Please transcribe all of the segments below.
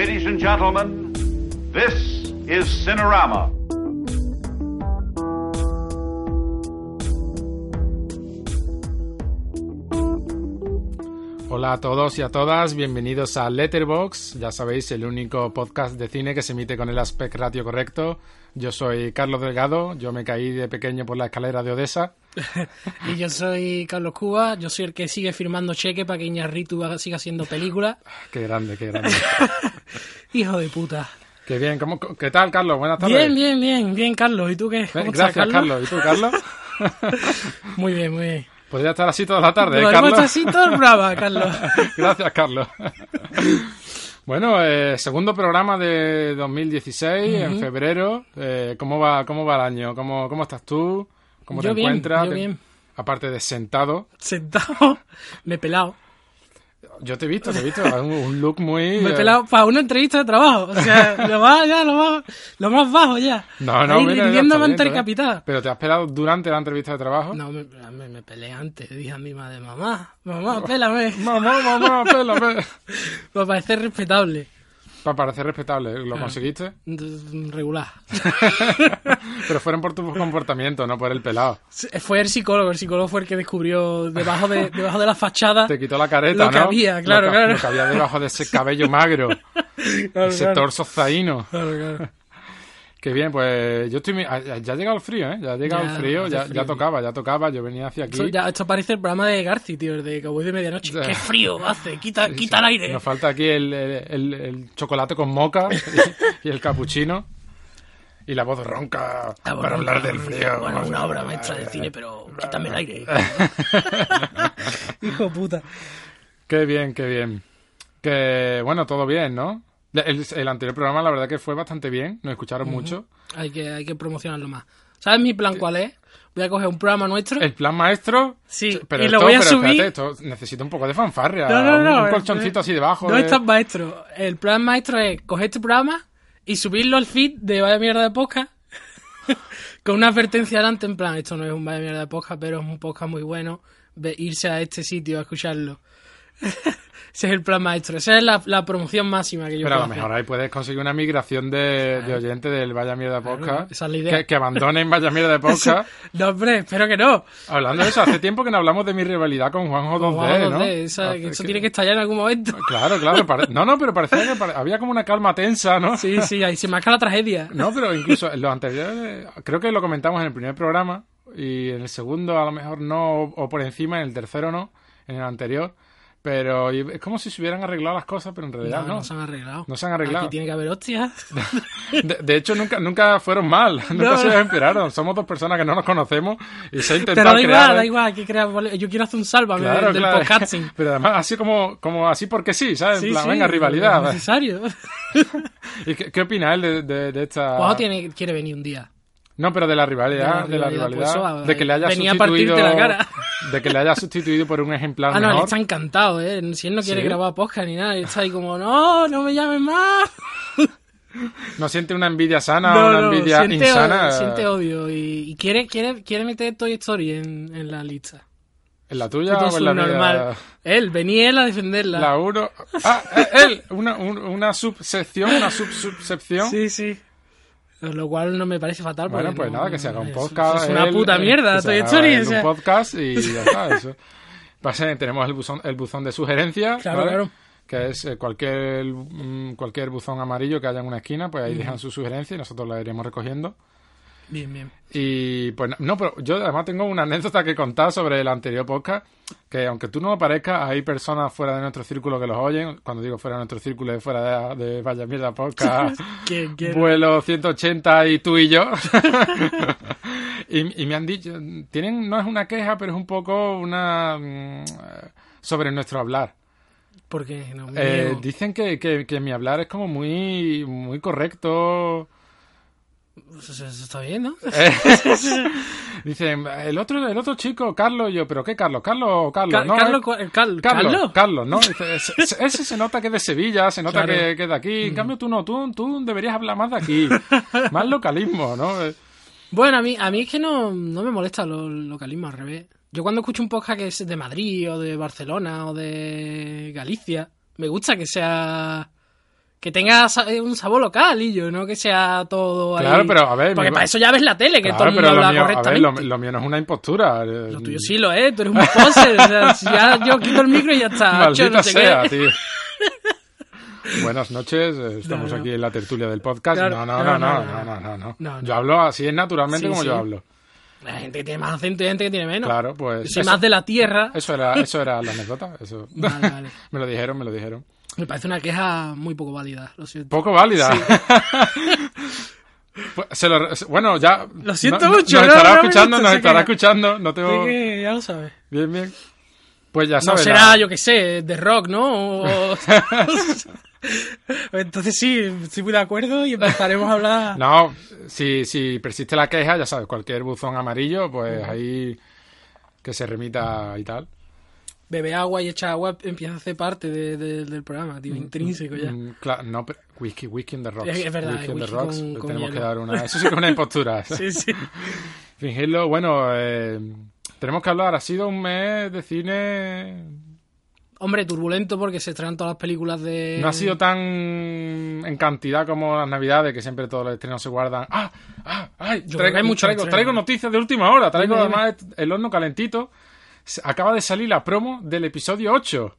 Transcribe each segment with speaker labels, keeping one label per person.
Speaker 1: Ladies and gentlemen, this is Cinerama.
Speaker 2: Hola a todos y a todas, bienvenidos a Letterbox, ya sabéis, el único podcast de cine que se emite con el aspect ratio correcto. Yo soy Carlos Delgado, yo me caí de pequeño por la escalera de Odessa.
Speaker 3: y yo soy Carlos Cuba, yo soy el que sigue firmando cheque para que Iñarritu siga haciendo películas.
Speaker 2: Qué grande, qué grande.
Speaker 3: Hijo de puta.
Speaker 2: Qué bien, ¿cómo, ¿qué tal, Carlos? Buenas tardes.
Speaker 3: Bien, bien, bien, bien, Carlos. ¿Y tú qué?
Speaker 2: ¿Cómo Gracias, estás, Carlos? ¿Y tú, Carlos?
Speaker 3: muy bien, muy bien.
Speaker 2: Podría estar así toda la tarde, ¿eh,
Speaker 3: Carlos? así todo brava, Carlos.
Speaker 2: Gracias, Carlos. Bueno, eh, segundo programa de 2016, en febrero. Eh, ¿cómo, va, ¿Cómo va el año? ¿Cómo, cómo estás tú? ¿Cómo te encuentras?
Speaker 3: Yo bien.
Speaker 2: Aparte de sentado.
Speaker 3: Sentado, me he pelado.
Speaker 2: Yo te he visto, te he visto. Un, look muy.
Speaker 3: Me he pelado para una entrevista de trabajo. O sea, lo más, ya, lo más, lo más bajo ya.
Speaker 2: No, no,
Speaker 3: Ahí,
Speaker 2: mira. ¿Pero te has pelado durante la entrevista de trabajo?
Speaker 3: No, me, me, me peleé antes. Dije a mi madre, mamá, mamá, pélame.
Speaker 2: mamá, mamá, pélame.
Speaker 3: Para parecer respetable.
Speaker 2: Para parecer respetable, ¿lo ah. conseguiste?
Speaker 3: Regular.
Speaker 2: Pero fueron por tu comportamiento, no por el pelado.
Speaker 3: Fue el psicólogo, el psicólogo fue el que descubrió debajo de, debajo de la fachada.
Speaker 2: Te quitó la careta,
Speaker 3: lo que había, claro, claro.
Speaker 2: Lo que había debajo de ese cabello magro. ese torso zaino. Claro, claro. Qué bien, pues yo estoy... Ah, ya ha llegado el frío, ¿eh? Ya ha llegado el frío, ya, ya, tocaba, ya tocaba, yo venía hacia aquí.
Speaker 3: Esto, ya, esto parece el programa de Garci, tío, el de Cowboy de Medianoche. ¡Qué frío hace! Quita, quita el aire.
Speaker 2: Nos falta aquí el, el, el, chocolate con moca y, el capuchino. Y la voz ronca para hablar del frío.
Speaker 3: Bueno, una obra maestra de cine, pero quítame el aire. Hijo puta.
Speaker 2: Qué bien, qué bien. Que, bueno, todo bien, ¿no? El, anterior programa, la verdad que fue bastante bien, nos escucharon mucho.
Speaker 3: Hay que, hay que promocionarlo más. ¿Sabes mi plan cuál es? Voy a coger un programa nuestro.
Speaker 2: ¿El plan maestro?
Speaker 3: Sí, pero y lo voy a subir.
Speaker 2: esto necesito un poco de fanfarria.
Speaker 3: No, no, no.
Speaker 2: Un, colchoncito así debajo.
Speaker 3: No estás maestro. El plan maestro es coger este programa y subirlo al feed de Vaya Mierda de Podcast. con una advertencia adelante en plan, esto no es un Vaya Mierda de Podcast, pero es un podcast muy bueno. irse a este sitio a escucharlo. Ese es el plan maestro. Esa es la, promoción máxima que yo
Speaker 2: Pero
Speaker 3: a
Speaker 2: lo mejor ahí puedes conseguir una migración de, de oyentes del Vaya Mierda Podcast.
Speaker 3: esa es la idea.
Speaker 2: Que, abandonen Vaya Mierda Podcast.
Speaker 3: no, hombre, espero que no.
Speaker 2: Hablando de eso, hace tiempo que no hablamos de mi rivalidad con Juanjo 2D, ¿no?
Speaker 3: eso tiene que estallar en algún momento.
Speaker 2: Claro, claro. No, no, pero parecía que había como una calma tensa, ¿no?
Speaker 3: Sí, sí, ahí se marca la tragedia.
Speaker 2: No, pero incluso en los anteriores, creo que lo comentamos en el primer programa y en el segundo a lo mejor no, o por encima, en el tercero no, en el anterior pero es como si se hubieran arreglado las cosas, pero en realidad no.
Speaker 3: No, no se han arreglado.
Speaker 2: No se han arreglado.
Speaker 3: Aquí tiene que haber hostias.
Speaker 2: De, hecho, nunca, nunca fueron mal. Nunca se desesperaron. Somos dos personas que no nos conocemos y se ha intentado
Speaker 3: Pero da igual, da
Speaker 2: ¿eh?
Speaker 3: igual. Aquí crea, yo quiero hacer un sálvame del, claro. podcasting.
Speaker 2: Pero además, así como, como así porque sí, ¿sabes? en plan, venga, rivalidad.
Speaker 3: Es necesario.
Speaker 2: ¿Y qué, qué opina él de, de, esta...?
Speaker 3: Juanjo tiene, quiere venir un día.
Speaker 2: No, pero de la rivalidad, de la rivalidad,
Speaker 3: pues
Speaker 2: de que le haya
Speaker 3: venía
Speaker 2: sustituido,
Speaker 3: a la cara.
Speaker 2: de que le haya sustituido por un ejemplar
Speaker 3: Ah, no,
Speaker 2: mejor.
Speaker 3: él está encantado, eh. Si él no quiere grabar podcast ni nada, está ahí como, no, no me llames más.
Speaker 2: No siente una envidia sana o una envidia
Speaker 3: siente
Speaker 2: insana.
Speaker 3: Odio, siente odio y, quiere, quiere, quiere meter Toy Story en, en la lista.
Speaker 2: ¿En la tuya o en la
Speaker 3: normal? Él, venía él a defenderla.
Speaker 2: La uno. Ah, eh, él, una, una subsección, una subsección.
Speaker 3: Sí, sí. Lo cual no me parece fatal.
Speaker 2: Bueno, pues nada, que se haga un podcast.
Speaker 3: Es, una puta mierda, Toy Story.
Speaker 2: O un podcast y ya está, eso. tenemos el buzón, el buzón de sugerencias.
Speaker 3: Claro, claro.
Speaker 2: Que es eh, cualquier, mm, cualquier buzón amarillo que haya en una esquina, pues ahí dejan su sugerencia y nosotros la iremos recogiendo.
Speaker 3: Bien, bien.
Speaker 2: Y pues no, pero yo además tengo una anécdota que contar sobre el anterior podcast, que aunque tú no lo parezcas, hay personas fuera de nuestro círculo que los oyen. Cuando digo fuera de nuestro círculo, es fuera de, Vaya Mierda Podcast, vuelo 180 y tú y yo. y, me han dicho, tienen, no es una queja, pero es un poco una... Mm, sobre nuestro hablar.
Speaker 3: Porque no,
Speaker 2: eh, dicen que, que, que mi hablar es como muy, muy correcto
Speaker 3: eso está bien, ¿no?
Speaker 2: Dicen, el otro, el otro chico, Carlos, yo, ¿pero qué Carlos? ¿Carlos o Carlos? ¿no?
Speaker 3: Carlos,
Speaker 2: Carlos, Carlos, ¿no? ese, se nota que es de Sevilla, se nota que, que, es de aquí. En cambio, tú no, tú, tú deberías hablar más de aquí. más localismo, ¿no?
Speaker 3: Bueno, a mí, a mí es que no, no me molesta los localismos al revés. Yo cuando escucho un podcast que es de Madrid o de Barcelona o de Galicia, me gusta que sea que tenga eh, un sabor local y yo, no que sea todo
Speaker 2: Claro, pero a ver...
Speaker 3: Porque para eso ya ves la tele, que todo el mundo habla correctamente.
Speaker 2: Lo, mío no es una impostura.
Speaker 3: Eh, lo mm. tuyo sí lo es, tú eres un poser. ya yo quito el micro y ya está. No sé
Speaker 2: sea, tío. Buenas noches, eh, estamos aquí en la tertulia del podcast.
Speaker 3: Claro,
Speaker 2: no, no, no, no, no, no, no, Yo hablo así es naturalmente como yo hablo.
Speaker 3: La gente que tiene más acento y gente que tiene menos.
Speaker 2: Claro, pues.
Speaker 3: Yo soy más de la tierra.
Speaker 2: Eso era, eso era la anécdota.
Speaker 3: Vale, vale.
Speaker 2: me lo dijeron, me lo dijeron.
Speaker 3: Me parece una queja muy poco válida, lo siento.
Speaker 2: Poco válida. Pues, se lo- se- bueno, ya.
Speaker 3: Lo siento
Speaker 2: no- no-
Speaker 3: mucho,
Speaker 2: Nos
Speaker 3: no,
Speaker 2: estará
Speaker 3: no
Speaker 2: escuchando, nos estará escuchando. No tengo.
Speaker 3: Que ya lo sabes.
Speaker 2: Bien, bien. Pues ya
Speaker 3: No
Speaker 2: sabes.
Speaker 3: será,
Speaker 2: la-
Speaker 3: yo que sé, de rock, ¿no? O- Entonces sí, estoy muy de acuerdo y empezaremos a hablar.
Speaker 2: No, si, si persiste la queja, ya sabes, cualquier buzón amarillo, pues ahí que se remita y tal.
Speaker 3: Bebe agua y echa agua empieza a hacer parte de- de- del programa, tío, intrínseco ya.
Speaker 2: Mm, no, pero whisky, whisky in the rocks.
Speaker 3: Es- es verdad,
Speaker 2: whisky in the
Speaker 3: whisky
Speaker 2: rocks.
Speaker 3: con- con
Speaker 2: tenemos que dar una. Eso sí que es una impostura.
Speaker 3: Sí, sí.
Speaker 2: Fingirlo, bueno, eh, tenemos que hablar. Ha sido un mes de cine.
Speaker 3: Hombre, turbulento porque se estrenan todas las películas de.
Speaker 2: No ha sido tan en cantidad como las navidades, que siempre todos los estrenos se guardan. ¡Ah! ¡Ah! ¡Ay! Traigo, traigo, traigo noticias de última hora. Traigo además el horno calentito. Acaba de salir la promo del episodio 8.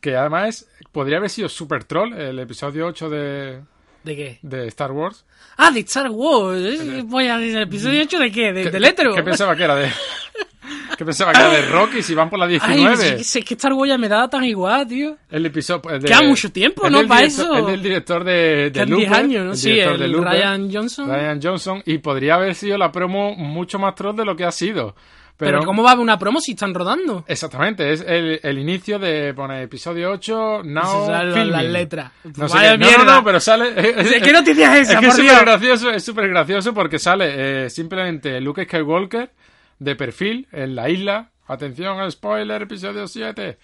Speaker 2: Que además es- podría haber sido Super Troll, el episodio 8 de,
Speaker 3: ¿De qué?
Speaker 2: de Star Wars.
Speaker 3: Ah, de Star Wars. Eh, Voy a decir, ¿el episodio 8 de qué? ¿De, del hétero?
Speaker 2: ¿Qué pensaba que era de.? ¿Qué pensaba que era de Rocky si van por la
Speaker 3: Ay,
Speaker 2: 19?
Speaker 3: sí, sí, es que Star Wars ya me da tan igual, tío.
Speaker 2: El episodio. el de-
Speaker 3: Queda mucho tiempo,
Speaker 2: el
Speaker 3: ¿no?
Speaker 2: del
Speaker 3: Pa'
Speaker 2: director-
Speaker 3: eso.
Speaker 2: El del director de, de Looper,
Speaker 3: 10 años, ¿no?
Speaker 2: el
Speaker 3: Sí, el
Speaker 2: de Looper,
Speaker 3: Ryan Johnson.
Speaker 2: Ryan Johnson. Y podría haber sido la promo mucho más troll de lo que ha sido.
Speaker 3: Pero,
Speaker 2: Pero,
Speaker 3: ¿cómo va a haber una promo si están rodando?
Speaker 2: Exactamente, es el, el inicio de poner episodio 8, now filming.
Speaker 3: las letras.
Speaker 2: No, sé
Speaker 3: Vaya
Speaker 2: qué- no,
Speaker 3: mierda.
Speaker 2: no, no, pero sale...
Speaker 3: ¿De qué noticia es esa,
Speaker 2: Es que es súper gracioso, es súper gracioso porque sale eh, simplemente Luke Skywalker de perfil en la isla. Atención, spoiler, episodio 7.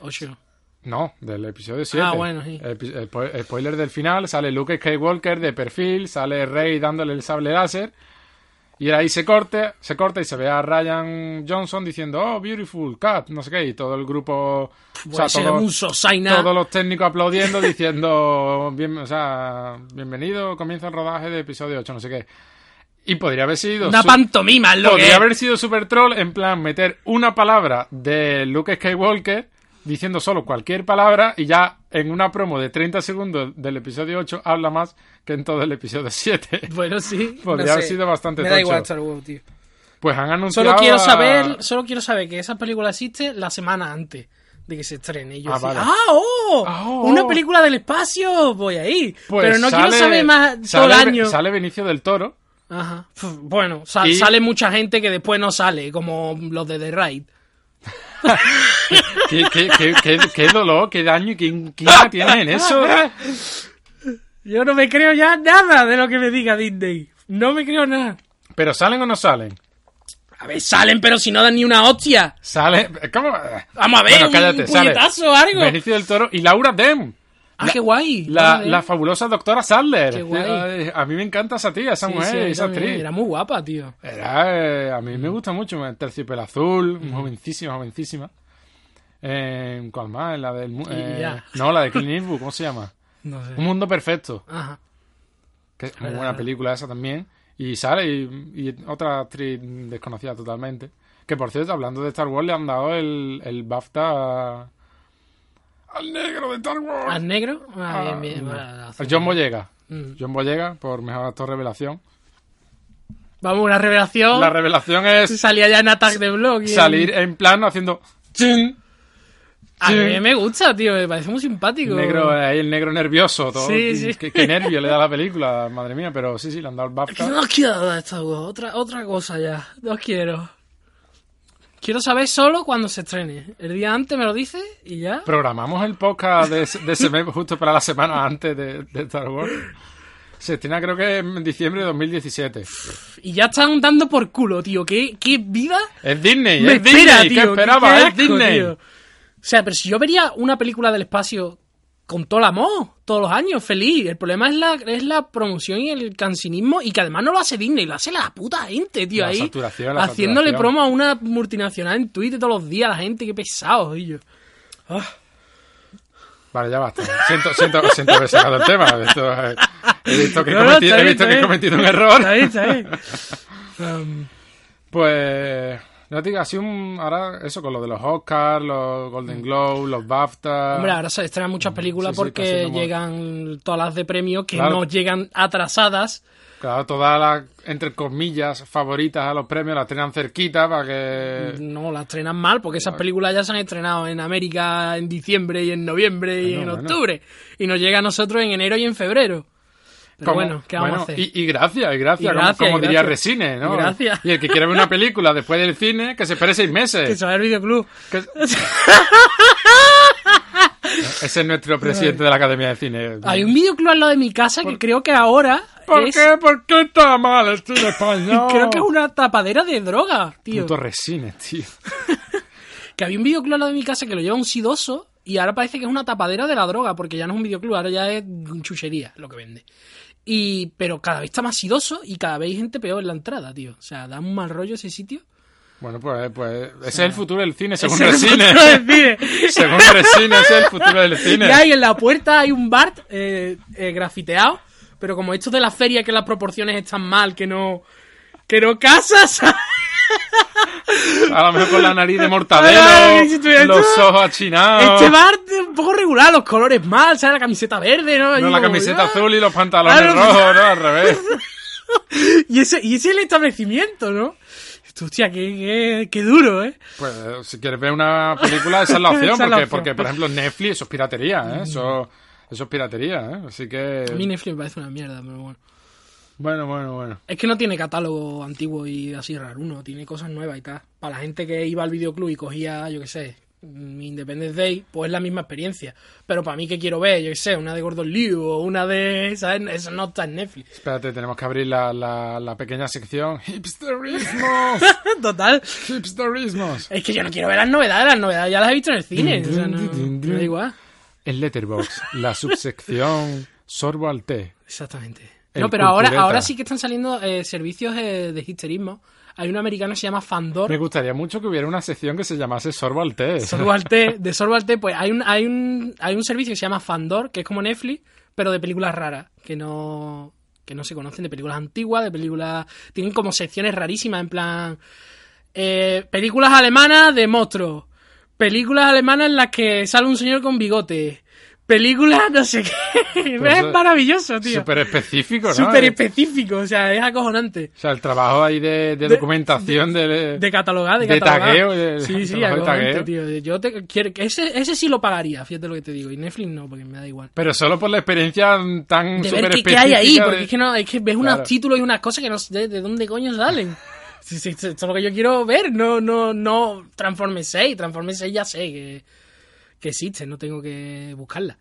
Speaker 3: Ocho.
Speaker 2: No, del episodio 7.
Speaker 3: Ah, bueno, sí.
Speaker 2: El, epi- el po- el spoiler del final, sale Luke Skywalker de perfil, sale Rey dándole el sable láser. Y ahí se corta, se corta y se ve a Ryan Johnson diciendo, oh, beautiful cat, no sé qué, y todo el grupo, o sea, todo-
Speaker 3: un sosaina.
Speaker 2: todos los técnicos aplaudiendo, diciendo, bien, o sea, bienvenido, comienza el rodaje de episodio 8, no sé qué. Y podría haber sido...
Speaker 3: Una pantomima, lo
Speaker 2: Podría haber sido super troll en plan meter una palabra de Luke Skywalker diciendo solo cualquier palabra y ya en una promo de 30 segundos del episodio 8 habla más que en todo el episodio 7.
Speaker 3: Bueno, sí.
Speaker 2: Podría
Speaker 3: no
Speaker 2: haber
Speaker 3: sé.
Speaker 2: sido bastante
Speaker 3: Me da
Speaker 2: tocho.
Speaker 3: igual Star Wars, tío.
Speaker 2: Pues han anunciado...
Speaker 3: Solo quiero
Speaker 2: a-
Speaker 3: saber, solo quiero saber que esa película existe la semana antes de que se estrene. Y yo
Speaker 2: Ah,
Speaker 3: decía,
Speaker 2: vale.
Speaker 3: ah, oh,
Speaker 2: Ah, oh.
Speaker 3: una película del espacio, voy ahí.
Speaker 2: Pues
Speaker 3: Pero no quiero saber más todo
Speaker 2: sale,
Speaker 3: el año.
Speaker 2: Sale Benicio del Toro.
Speaker 3: Ajá. Bueno,
Speaker 2: Y-
Speaker 3: sale mucha gente que después no sale, como los de The Raid.
Speaker 2: ¿Qué, qué, qué, qué- qué dolor, qué daño y qué inquina tienes en eso?
Speaker 3: Yo no me creo ya nada de lo que me diga Disney. No me creo nada.
Speaker 2: ¿Pero salen o no salen?
Speaker 3: A ver, salen, pero si no dan ni una hostia.
Speaker 2: Sale... ¿Cómo?
Speaker 3: Vamos a ver,
Speaker 2: Bueno, cállate,
Speaker 3: un
Speaker 2: sale
Speaker 3: puñetazo o algo.
Speaker 2: Benicio del Toro y Laura Dem.
Speaker 3: Ah, qué guay.
Speaker 2: La,
Speaker 3: Vale.
Speaker 2: la fabulosa doctora Sadler.
Speaker 3: Qué guay.
Speaker 2: Eh, A mí me encanta esa tía, esa
Speaker 3: Sí,
Speaker 2: mujer,
Speaker 3: sí,
Speaker 2: esa
Speaker 3: también.
Speaker 2: actriz.
Speaker 3: Era muy guapa, tío.
Speaker 2: Era, eh, a mí me gusta mucho. el Terciopelo azul, jovencísima, jovencísima. Eh, ¿Cuál más? La del. eh, no, la de Clint Eastwood, ¿cómo se llama?
Speaker 3: No sé.
Speaker 2: Un mundo perfecto.
Speaker 3: Ajá.
Speaker 2: Que es muy buena película esa también. Y sale, y, y otra actriz desconocida totalmente. Que por cierto, hablando de Star Wars, le han dado el, el BAFTA al negro de Star Wars.
Speaker 3: ¿Al negro? Ah, bien, bien.
Speaker 2: no.
Speaker 3: Bueno,
Speaker 2: Al John Boyega.
Speaker 3: Mm.
Speaker 2: John Boyega, por mejor actor revelación.
Speaker 3: Vamos, una revelación.
Speaker 2: La revelación es
Speaker 3: Salía ya en Attack de Blog. y
Speaker 2: salir en plano haciendo chin.
Speaker 3: A mí me gusta, tío. Me parece muy simpático.
Speaker 2: Negro, eh, ahí el negro nervioso. Todo,
Speaker 3: Sí, sí.
Speaker 2: Qué, qué nervio le da la película, madre mía. Pero sí, sí, le han dado el BAFTA.
Speaker 3: No quiero Wars. Otra, otra cosa ya. No quiero. Quiero saber solo cuando se estrene. El día antes me lo dice y ya.
Speaker 2: Programamos el podcast de, de ese mes justo para la semana antes de, de Star Wars. Se estrena creo que en diciembre de 2017.
Speaker 3: Y ya están dando por culo, tío. ¿Qué, qué vida
Speaker 2: Es Disney,
Speaker 3: me
Speaker 2: es Disney. ¿Qué esperaba?
Speaker 3: Qué
Speaker 2: es Disney.
Speaker 3: tío. O sea, pero si yo vería una película del espacio con todo el amor, todos los años, feliz. El problema es la, es la promoción y el cansinismo y que además no lo hace Disney, lo hace la puta gente, tío.
Speaker 2: La
Speaker 3: ahí
Speaker 2: saturación, la
Speaker 3: haciéndole
Speaker 2: saturación.
Speaker 3: promo a una multinacional en Twitter todos los días la gente, qué pesado, yo. Ah.
Speaker 2: Vale, ya basta. Siento, siento, siento haber sacado el tema. Esto, eh, he visto que he
Speaker 3: No,
Speaker 2: cometido, he visto que he cometido un error.
Speaker 3: Está bien, está bien. Um,
Speaker 2: Pues, no te digo, así un, ahora eso con lo de los Oscars, los Golden Globes, los BAFTA.
Speaker 3: hombre, ahora se estrenan muchas películas
Speaker 2: Sí, sí,
Speaker 3: porque
Speaker 2: como-
Speaker 3: llegan todas las de premio que
Speaker 2: Claro.
Speaker 3: no llegan atrasadas.
Speaker 2: Claro, todas las, entre comillas, favoritas a los premios las tenían cerquita para que...
Speaker 3: No, las estrenan mal porque esas películas ya se han estrenado en América en diciembre y en noviembre y
Speaker 2: Bueno,
Speaker 3: en
Speaker 2: bueno.
Speaker 3: octubre. Y nos llega a nosotros en enero y en febrero. Pero
Speaker 2: Como-
Speaker 3: bueno, ¿qué vamos
Speaker 2: bueno,
Speaker 3: a hacer?
Speaker 2: Y, y gracias, y gracias,
Speaker 3: Y
Speaker 2: como-
Speaker 3: gracias,
Speaker 2: como,
Speaker 3: y
Speaker 2: diría. Resine, ¿no?
Speaker 3: Y gracias.
Speaker 2: Y el que quiere ver una película después del cine, que se espere seis
Speaker 3: Que
Speaker 2: meses.
Speaker 3: se va al videoclub.
Speaker 2: Que- Ese es nuestro presidente de la Academia de Cine.
Speaker 3: Hay un videoclub al lado de mi casa que creo que ahora
Speaker 2: ¿Por
Speaker 3: es...
Speaker 2: qué? ¿Por qué está mal el cine español?
Speaker 3: Creo que es una tapadera de droga, tío.
Speaker 2: Puto Resine, tío.
Speaker 3: Que había un videoclub al lado de mi casa que lo lleva un sidoso y ahora parece que es una tapadera de la droga, porque ya no es un videoclub, ahora ya es chuchería lo que vende. Y, pero cada vez está más sidoso y cada vez hay gente peor en la entrada, tío. O sea, da un mal rollo ese sitio.
Speaker 2: Bueno, pues, pues ese es el futuro del cine, según
Speaker 3: el cine.
Speaker 2: según Resine, ese es el futuro del
Speaker 3: Y
Speaker 2: cine.
Speaker 3: ahí en la puerta hay un bar eh, eh, grafiteado, pero como esto de la feria que las proporciones están mal, que no que no casas.
Speaker 2: A lo mejor con la nariz de mortadelo,
Speaker 3: Ay,
Speaker 2: los ojos achinados.
Speaker 3: Este bar un poco regular, los colores mal, ¿sabes? La camiseta verde, ¿no?
Speaker 2: No, la
Speaker 3: como,
Speaker 2: camiseta
Speaker 3: ah.
Speaker 2: azul y los pantalones
Speaker 3: Claro.
Speaker 2: rojos, ¿no? Al revés.
Speaker 3: Y ese, y ese es el establecimiento, ¿no? Hostia, qué, qué, qué duro, ¿eh?
Speaker 2: Pues si quieres ver una película, esa es la opción,
Speaker 3: la
Speaker 2: porque,
Speaker 3: opción.
Speaker 2: porque por ejemplo, Netflix, eso es piratería, ¿eh? Eso, eso es piratería, ¿eh? Así que...
Speaker 3: A mí Netflix me parece una mierda, pero bueno.
Speaker 2: Bueno, bueno, bueno.
Speaker 3: Es que no tiene catálogo antiguo y así raro, uno tiene cosas nuevas y tal. Para la gente que iba al videoclub y cogía, yo qué sé, Independence Day, pues es la misma experiencia. Pero para mí que quiero ver, yo qué sé, una de Gordon Liu o una de... ¿sabes? Eso no está en Netflix.
Speaker 2: Espérate, tenemos que abrir la, la, la pequeña sección. ¡Hipsterismos!
Speaker 3: Total.
Speaker 2: ¡Hipsterismos!
Speaker 3: Es que yo no quiero ver las novedades, las novedades ya las he visto en el cine. O sea, no, da igual.
Speaker 2: En Letterbox, la subsección Sorbo al té.
Speaker 3: Exactamente. No, pero ahora,
Speaker 2: cultureta.
Speaker 3: ahora sí que están saliendo eh, servicios eh, de histerismo. Hay un americano que se llama Fandor.
Speaker 2: Me gustaría mucho que hubiera una sección que se llamase Sorbo al té.
Speaker 3: Sorbo al té, de Sorbo al té, pues hay un, hay un, hay un servicio que se llama Fandor, que es como Netflix, pero de películas raras, que no, que no se conocen, de películas antiguas, de películas, tienen como secciones rarísimas, en plan, eh, películas alemanas de monstruos, películas alemanas en las que sale un señor con bigote, películas no sé qué,
Speaker 2: Pues
Speaker 3: es maravilloso, tío.
Speaker 2: Súper específico, ¿no?
Speaker 3: Súper específico, o sea, es acojonante.
Speaker 2: O sea, el trabajo ahí de, de documentación de,
Speaker 3: De catalogar, de,
Speaker 2: de
Speaker 3: catalogar.
Speaker 2: tagueo, de-
Speaker 3: sí, sí,
Speaker 2: de
Speaker 3: acojonante, tío. Yo te, quiero, que ese, ese sí lo pagaría, fíjate lo que te digo. Y Netflix no, porque me da igual.
Speaker 2: Pero solo por la experiencia tan
Speaker 3: De
Speaker 2: súper
Speaker 3: ver qué, qué
Speaker 2: específica.
Speaker 3: hay ahí,
Speaker 2: de-
Speaker 3: porque es que, no, es que ves
Speaker 2: Claro.
Speaker 3: unos títulos y unas cosas que no sé de, de dónde coño salen. Sí, sí, esto es lo que yo quiero ver, no, no, no Transformers 6. Transformers 6 ya sé que, que existe, no tengo que buscarla.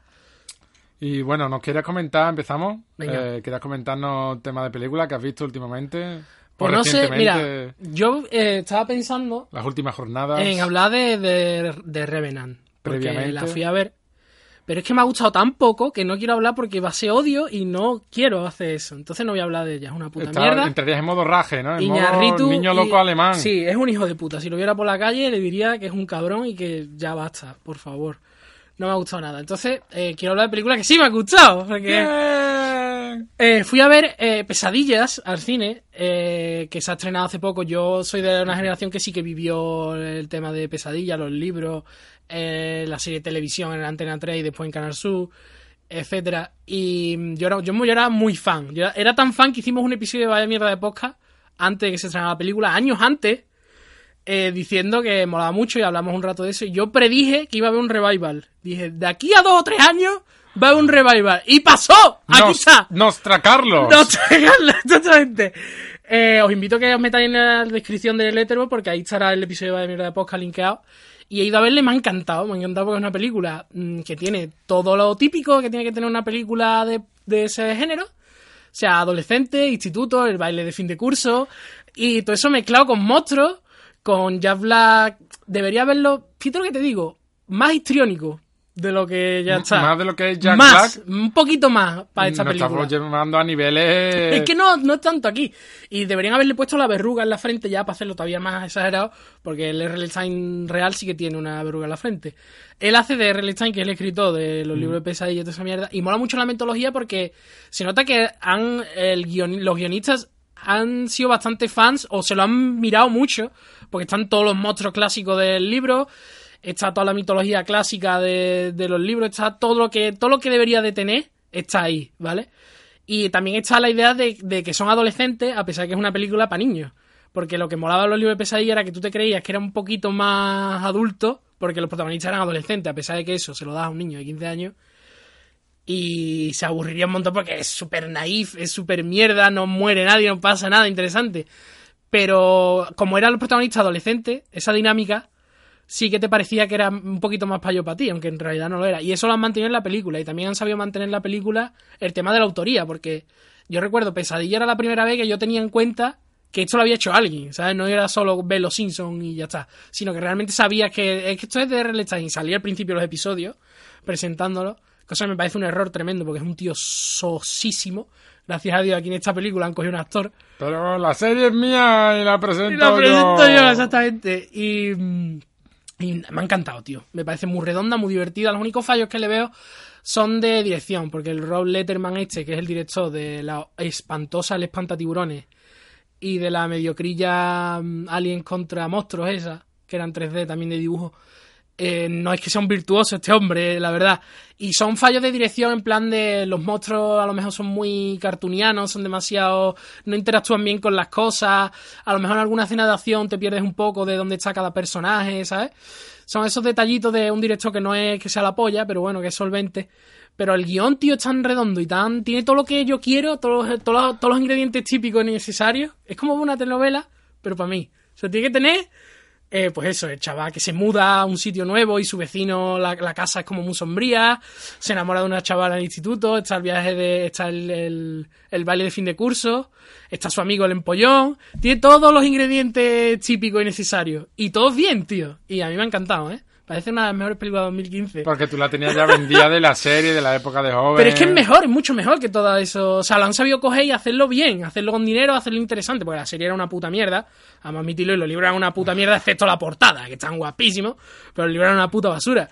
Speaker 2: Y bueno, ¿nos quieres comentar? ¿Empezamos?
Speaker 3: Venga.
Speaker 2: Eh, ¿Quieres comentarnos tema de película que has visto últimamente?
Speaker 3: Pues no sé, mira, yo eh, estaba pensando
Speaker 2: Las últimas jornadas.
Speaker 3: en hablar de, de, de Revenant. Porque
Speaker 2: Previamente.
Speaker 3: la fui a ver. Pero es que me ha gustado tan poco que no quiero hablar porque va a ser odio y no quiero hacer eso. Entonces no voy a hablar de ella. Es una puta
Speaker 2: Está-
Speaker 3: mierda.
Speaker 2: Entrarías en modo raje, ¿no? En modo niño
Speaker 3: y-
Speaker 2: loco alemán.
Speaker 3: Sí, es un hijo de puta. Si lo viera por la calle le diría que es un cabrón y que ya basta, por favor. No me ha gustado nada. Entonces, eh, quiero hablar de películas que sí me han gustado. Porque eh, fui a ver eh, Pesadillas al cine, eh, que se ha estrenado hace poco. Yo soy de una generación que sí que vivió el tema de Pesadillas, los libros, eh, la serie de televisión en Antena 3 y después en Canal Sur, etcétera. Y mm, yo era, yo, era muy fan. Yo era, era tan fan que hicimos un episodio de Vaya Mierda de Podcast antes de que se estrenara la película, años antes, eh, diciendo que molaba mucho y hablamos un rato de eso. Y yo predije que iba a haber un revival. Dije, de aquí a dos o tres años va a haber un revival. ¡Y pasó! ¡Aquí
Speaker 2: Nos-
Speaker 3: está!
Speaker 2: Nostra Carlos.
Speaker 3: No tragarla, totalmente. Eh, os invito a que os metáis en la descripción del Letterboxd porque ahí estará el episodio de mierda de podcast linkeado. Y he ido a verle, me ha encantado, me ha encantado porque es una película mm, que tiene todo lo típico que tiene que tener una película de, de ese género. O sea, adolescente, instituto, el baile de fin de curso. Y todo eso mezclado con monstruos, con Jack Black. Debería verlo, fíjate lo que te digo, más histriónico. De lo que ya está.
Speaker 2: Más de lo que es Jack
Speaker 3: más,
Speaker 2: Black.
Speaker 3: un poquito más para esta
Speaker 2: Nos
Speaker 3: película.
Speaker 2: estamos llevando a niveles.
Speaker 3: Es que no, no es tanto aquí. Y deberían haberle puesto la verruga en la frente ya para hacerlo todavía más exagerado, porque el R.L. Stein real sí que tiene una verruga en la frente. Él hace de R.L. Stein, que es el escritor de los libros de pesadillas y toda esa mierda, y mola mucho la metodología porque se nota que han el guion- los guionistas han sido bastante fans o se lo han mirado mucho, porque están todos los monstruos clásicos del libro, está toda la mitología clásica de, de los libros, está todo lo que todo lo que debería de tener está ahí, ¿vale? Y también está la idea de, de que son adolescentes, a pesar de que es una película para niños. Porque lo que molaba los libros de pesadilla era que tú te creías que era un poquito más adulto, porque los protagonistas eran adolescentes, a pesar de que eso se lo das a un niño de 15 años. Y se aburriría un montón porque es súper naif, es súper mierda, no muere nadie, no pasa nada interesante. Pero como eran los protagonistas adolescentes, esa dinámica sí que te parecía que era un poquito más payo para ti, aunque en realidad no lo era. Y eso lo han mantenido en la película. Y también han sabido mantener en la película el tema de la autoría, porque yo recuerdo, Pesadilla era la primera vez que yo tenía en cuenta que esto lo había hecho alguien, ¿sabes? No era solo ver los Simpsons y ya está, sino que realmente sabías que, es que esto es de R.L. Stein. Salía al principio de los episodios presentándolo, cosa que me parece un error tremendo, porque es un tío sosísimo. Gracias a Dios aquí en esta película han cogido un actor
Speaker 2: Pero la serie es mía y la presento,
Speaker 3: y la presento
Speaker 2: yo.
Speaker 3: yo, exactamente. Y, mm, y me ha encantado, tío. Me parece muy redonda, muy divertida. Los únicos fallos que le veo son de dirección, porque el Rob Letterman este, que es el director de la espantosa El Espantatiburones y de la mediocrilla mm, Alien contra Monstruos esa, que eran 3D también de dibujo, eh, no es que sea un virtuoso este hombre, la verdad. Y son fallos de dirección en plan de los monstruos a lo mejor son muy cartunianos, son demasiado... no interactúan bien con las cosas, a lo mejor en alguna escena de acción te pierdes un poco de dónde está cada personaje, ¿sabes? Son esos detallitos de un director que no es que sea la polla, pero bueno, que es solvente. Pero el guion, tío, es tan redondo y tan... tiene todo lo que yo quiero, todos los, todos los, todos los ingredientes típicos y necesarios. Es como una telenovela, pero para mí. O sea, tiene que tener eh, pues eso, el chaval que se muda a un sitio nuevo y su vecino, la, la casa es como muy sombría, se enamora de una chavala en el instituto, está el viaje de, está el, el, el baile de fin de curso, está su amigo el empollón, tiene todos los ingredientes típicos y necesarios. Y todos bien, tío. Y a mí me ha encantado, ¿eh? Parece una de las mejores películas de 2015.
Speaker 2: Porque tú la tenías ya vendida de la serie, de la época de joven.
Speaker 3: Pero es que es mejor, es mucho mejor que todo eso. O sea, lo han sabido coger y hacerlo bien, hacerlo con dinero, hacerlo interesante, porque la serie era una puta mierda. Vamos a admitirlo, y los libros eran una puta mierda, excepto la portada, que están guapísimos, pero los libros eran una puta basura.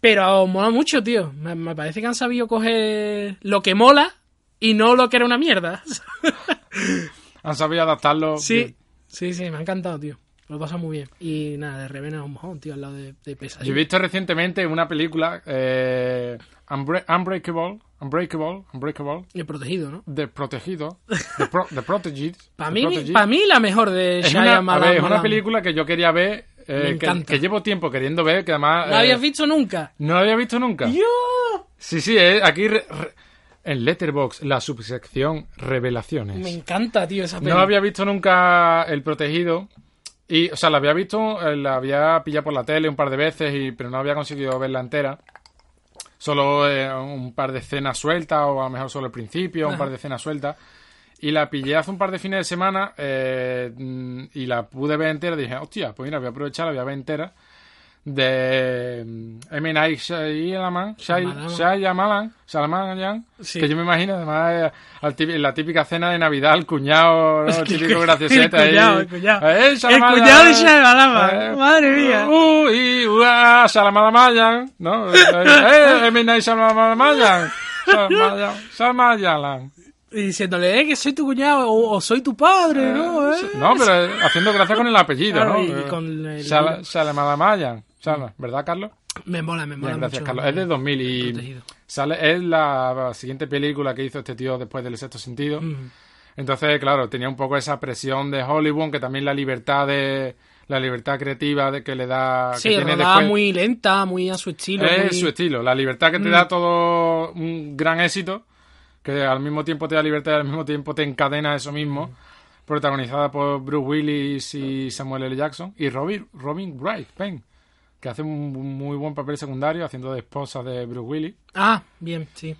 Speaker 3: Pero mola mucho, tío. Me, me parece que han sabido coger lo que mola y no lo que era una mierda.
Speaker 2: Han sabido adaptarlo.
Speaker 3: sí,
Speaker 2: bien.
Speaker 3: sí, sí, me ha encantado, tío. Lo pasa muy bien. Y nada, de Revena un mojón, tío, al lado de, de.
Speaker 2: Yo he visto recientemente una película, eh, Unbreak- Unbreakable, Unbreakable, Unbreakable,
Speaker 3: Y el protegido, ¿no?
Speaker 2: de Protegido, de, Pro- de.
Speaker 3: Para mí, pa' mí la mejor de
Speaker 2: es una, ver, es una película que yo quería ver, eh, que, llevo tiempo queriendo ver, que además...
Speaker 3: ¿La
Speaker 2: eh,
Speaker 3: habías visto nunca?
Speaker 2: No la había visto nunca.
Speaker 3: ¡Yo!
Speaker 2: Sí, sí, eh, aquí re- re- en Letterbox la subsección Revelaciones.
Speaker 3: Me encanta, tío, esa peli.
Speaker 2: No había visto nunca El Protegido. Y, o sea, la había visto, eh, la había pillado por la tele un par de veces, y, pero no había conseguido verla entera. Solo eh, un par de escenas sueltas, o a lo mejor solo el principio, un par de escenas sueltas. Y la pillé hace un par de fines de semana eh, y la pude ver entera. Dije, hostia, pues mira, voy a aprovechar, la voy a ver entera. De mm, M. Night Shyamalan, Shy-
Speaker 3: Shyamalan.
Speaker 2: Shyamalan,
Speaker 3: Sí.
Speaker 2: que yo me imagino, además, eh, al típi- la típica cena de Navidad, el cuñado, ¿no? el típico
Speaker 3: el cuñado, el cuñado.
Speaker 2: Eh,
Speaker 3: El cuñado de Shyamalan,
Speaker 2: Eh,
Speaker 3: madre mía.
Speaker 2: Uy, uah, Shyamalan, ¿no? Eh, eh, M. Night Shyamalan.
Speaker 3: Y diciéndole, eh, que soy tu cuñado o, o soy tu padre, ¿no? ¿Eh?
Speaker 2: No, pero eh, haciendo gracia con el apellido,
Speaker 3: Claro,
Speaker 2: ¿no?
Speaker 3: y
Speaker 2: Eh,
Speaker 3: con el-
Speaker 2: Shala- ¿verdad, Carlos?
Speaker 3: Me mola, me mola
Speaker 2: Bien, gracias,
Speaker 3: mucho.
Speaker 2: Carlos. Es de 2000 y
Speaker 3: Protegido.
Speaker 2: sale, es la siguiente película que hizo este tío después del sexto sentido. Entonces, claro, tenía un poco esa presión de Hollywood, aunque también la libertad de la libertad creativa de que le da
Speaker 3: Sí,
Speaker 2: que tiene después.
Speaker 3: muy lenta, muy a su estilo.
Speaker 2: es
Speaker 3: muy-
Speaker 2: su estilo, la libertad que te
Speaker 3: Mm.
Speaker 2: da todo un gran éxito, que al mismo tiempo te da libertad y al mismo tiempo te encadena eso mismo,
Speaker 3: Mm.
Speaker 2: protagonizada por Bruce Willis y Samuel L. Jackson y Robin Robin Wright Penn, que hace un muy buen papel secundario haciendo de esposa de Bruce Willis.
Speaker 3: Ah, bien, sí.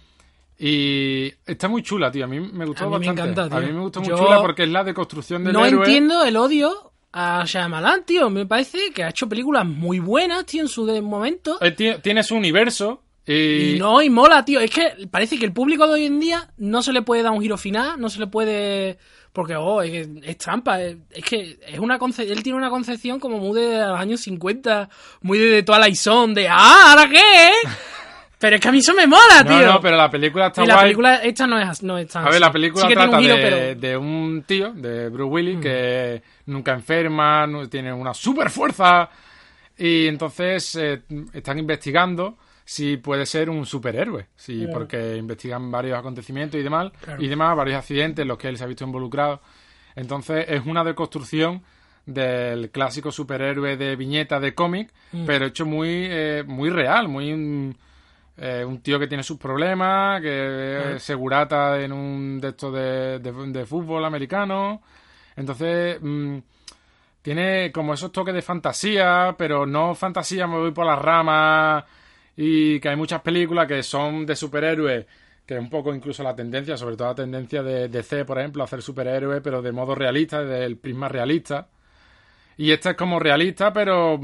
Speaker 2: Y está muy chula, tío. A mí me gustó
Speaker 3: A mí me
Speaker 2: bastante.
Speaker 3: encanta,
Speaker 2: A
Speaker 3: tío.
Speaker 2: mí me gustó muy
Speaker 3: Yo
Speaker 2: chula porque es la deconstrucción del
Speaker 3: No
Speaker 2: héroe.
Speaker 3: entiendo el odio a Shyamalan, tío. Me parece que ha hecho películas muy buenas, tío, en su momento.
Speaker 2: Eh, ti- tiene su universo y...
Speaker 3: Y no, y mola, tío. Es que parece que el público de hoy en día no se le puede dar un giro final, no se le puede. Porque, oh, es, es trampa. Es, es que es una conce- él tiene una concepción como muy de los años 50, muy de, de Twilight Zone, de ¡ah, ahora qué! pero es que a mí eso me mola,
Speaker 2: No,
Speaker 3: tío.
Speaker 2: no, pero la película está
Speaker 3: y la película esta no es, no es tan
Speaker 2: A ver, la película
Speaker 3: Sí
Speaker 2: trata
Speaker 3: un giro,
Speaker 2: de,
Speaker 3: pero. Mm.
Speaker 2: de un tío, de Bruce Willis, que nunca enferma, no- tiene una super fuerza. Y entonces eh, están investigando si puede ser un superhéroe. Sí, porque investigan varios acontecimientos y demás,
Speaker 3: Claro.
Speaker 2: y demás, varios accidentes en los que él se ha visto involucrado. Entonces es una deconstrucción del clásico superhéroe de viñeta de cómic,
Speaker 3: Mm.
Speaker 2: pero hecho muy, eh, muy real, muy mm, eh, un tío que tiene sus problemas, que es segurata en un de estos de, de- de fútbol americano. Entonces, mm, tiene como esos toques de fantasía, pero no fantasía, me voy por las ramas. Y que hay muchas películas que son de superhéroes, que es un poco incluso la tendencia, sobre todo la tendencia de DC, por ejemplo, a hacer superhéroes, pero de modo realista, del prisma realista. Y esta es como realista, pero.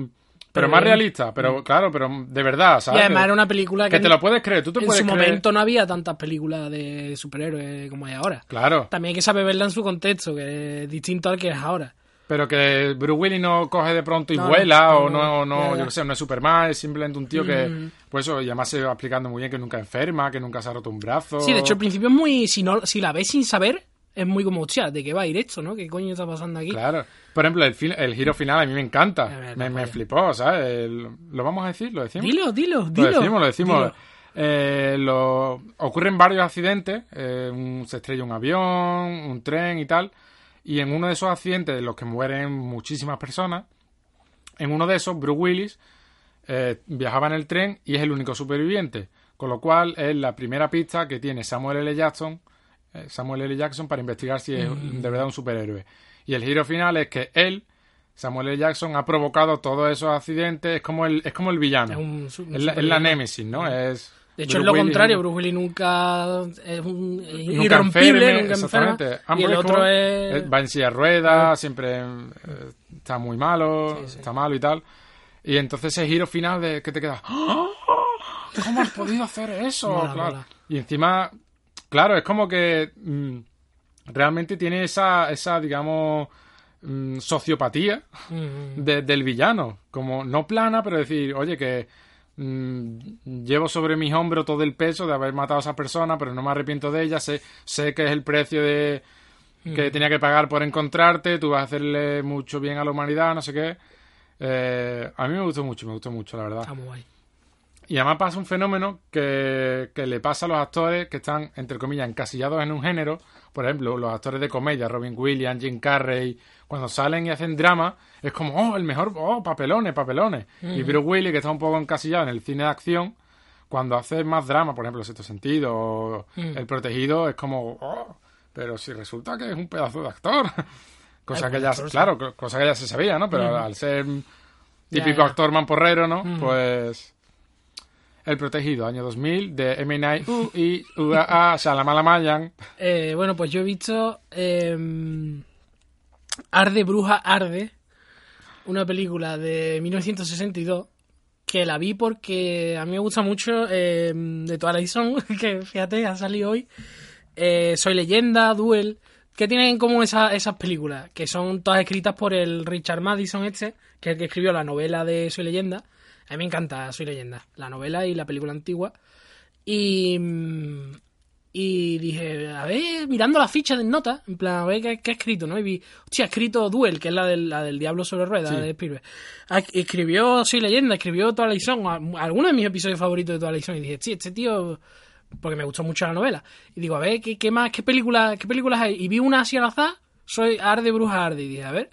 Speaker 2: Pero más realista, pero claro, pero de verdad,
Speaker 3: Y
Speaker 2: ¿sabes?
Speaker 3: además era una película que,
Speaker 2: que te lo puedes creer, tú te
Speaker 3: en
Speaker 2: puedes
Speaker 3: su
Speaker 2: creer.
Speaker 3: momento no había tantas películas de superhéroes como hay ahora.
Speaker 2: Claro,
Speaker 3: También hay que saber verla en su contexto, que es distinto al que es ahora.
Speaker 2: Pero que Bruce Willis no coge de pronto y
Speaker 3: No,
Speaker 2: vuela,
Speaker 3: no,
Speaker 2: o no, no,
Speaker 3: ya.
Speaker 2: yo qué sé, no es Superman, es simplemente un tío que,
Speaker 3: Mm.
Speaker 2: pues eso, y además se va explicando muy bien que nunca enferma, que nunca se ha roto un brazo.
Speaker 3: Sí, de hecho, al principio es muy. Si, no, si la ves sin saber, es muy como, hostia, ¿de qué va a ir esto, no? ¿Qué coño está pasando aquí?
Speaker 2: Claro. Por ejemplo, el, el giro final a mí me encanta.
Speaker 3: Ver,
Speaker 2: me,
Speaker 3: no
Speaker 2: me flipó, ¿sabes? El- ¿Lo vamos a decir? ¿Lo decimos?
Speaker 3: Dilo, dilo,
Speaker 2: Lo
Speaker 3: dilo.
Speaker 2: decimos, lo decimos.
Speaker 3: Dilo.
Speaker 2: Eh, lo- ocurren varios accidentes. eh, un- se estrella un avión, un tren y tal. Y en uno de esos accidentes, de los que mueren muchísimas personas, en uno de esos, Bruce Willis eh, viajaba en el tren y es el único superviviente. Con lo cual es la primera pista que tiene Samuel L. Jackson, eh, Samuel L. Jackson para investigar si es
Speaker 3: Mm.
Speaker 2: de verdad un superhéroe. Y el giro final es que él, Samuel L. Jackson, ha provocado todos esos accidentes. Es como el, es como el villano.
Speaker 3: Es un su- un
Speaker 2: Es la, es la némesis, ¿no? Es
Speaker 3: De hecho,
Speaker 2: Bruce
Speaker 3: es lo
Speaker 2: Willis
Speaker 3: contrario. Bruce Willis nunca es un es
Speaker 2: nunca
Speaker 3: irrompible,
Speaker 2: enferme,
Speaker 3: nunca
Speaker 2: exactamente.
Speaker 3: Y el otro es...
Speaker 2: Va en silla de ruedas, siempre eh, está muy malo,
Speaker 3: Sí, sí.
Speaker 2: está malo y tal. Y entonces ese giro final de que te queda ¡Ah! ¿Cómo has podido hacer eso?
Speaker 3: Mola,
Speaker 2: Claro.
Speaker 3: mola.
Speaker 2: Y encima, claro, es como que mm, realmente tiene esa, esa digamos, mm, sociopatía
Speaker 3: Mm,
Speaker 2: de- del villano. Como no plana, pero decir, oye, que llevo sobre mis hombros todo el peso de haber matado a esa persona, pero no me arrepiento de ella. Sé, sé que es el precio de que tenía que pagar por encontrarte. Tú vas a hacerle mucho bien a la humanidad, no sé qué. Eh, a mí me gustó mucho, me gustó mucho, la verdad.
Speaker 3: Está muy guay.
Speaker 2: Y además pasa un fenómeno que, que le pasa a los actores que están, entre comillas, encasillados en un género. Por ejemplo, los actores de comedia, Robin Williams, Jim Carrey, cuando salen y hacen drama, es como, oh, el mejor, oh, papelones, papelones. Y Bruce Willis, que está un poco encasillado en el cine de acción, cuando hace más drama, por ejemplo, Sexto Sentido o
Speaker 3: Mm.
Speaker 2: El Protegido, es como, oh, pero si resulta que es un pedazo de actor. cosa
Speaker 3: Ay,
Speaker 2: que ya, claro, co- cosa que ya se sabía, ¿no? Pero
Speaker 3: Ujú.
Speaker 2: al ser
Speaker 3: Ya,
Speaker 2: típico
Speaker 3: ya.
Speaker 2: actor mamporrero, ¿no?
Speaker 3: Ujú.
Speaker 2: Pues... El Protegido, año 2000, de M. Night U y UAA Shalamalamayan.
Speaker 3: Eh, bueno, pues yo he visto eh, Arde Bruja Arde, una película de 1962 que la vi porque a mí me gusta mucho eh, de Twilight Zone, que fíjate, ha salido hoy. Eh, Soy Leyenda, Duel, que tienen en común esa- esas películas, que son todas escritas por el Richard Madison este, que es el que escribió la novela de Soy Leyenda. A mí me encanta Soy Leyenda, la novela y la película antigua. Y, mm, y dije, a ver, mirando la ficha de nota, en plan, a ver qué, qué ha escrito, ¿no? Y vi, hostia, ha escrito Duel, que es la del, la del Diablo sobre Ruedas,
Speaker 2: Sí.
Speaker 3: de Spielberg. Escribió Soy Leyenda, escribió Twilight Zone, a- algunos de mis episodios favoritos de Twilight Zone. Y dije, sí, este tío, porque me gustó mucho la novela. Y digo, a ver, ¿qué, qué más, qué, película, qué películas hay? Y vi una así al azar, Soy Arde Bruja Arde, y dije, a ver,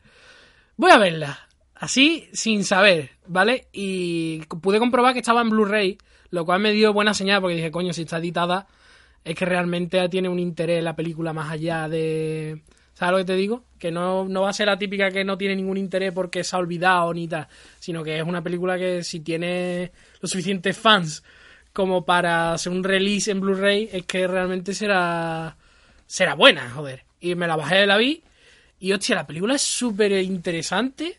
Speaker 3: voy a verla. Así, sin saber, ¿vale? Y pude comprobar que estaba en Blu-ray, lo cual me dio buena señal porque dije, coño, si está editada, es que realmente tiene un interés la película más allá de... ¿Sabes lo que te digo? Que no, no va a ser la típica que no tiene ningún interés porque se ha olvidado ni tal, sino que es una película que si tiene los suficientes fans como para hacer un release en Blu-ray, es que realmente será será buena, joder. Y me la bajé, la vi Y hostia, la película es súper interesante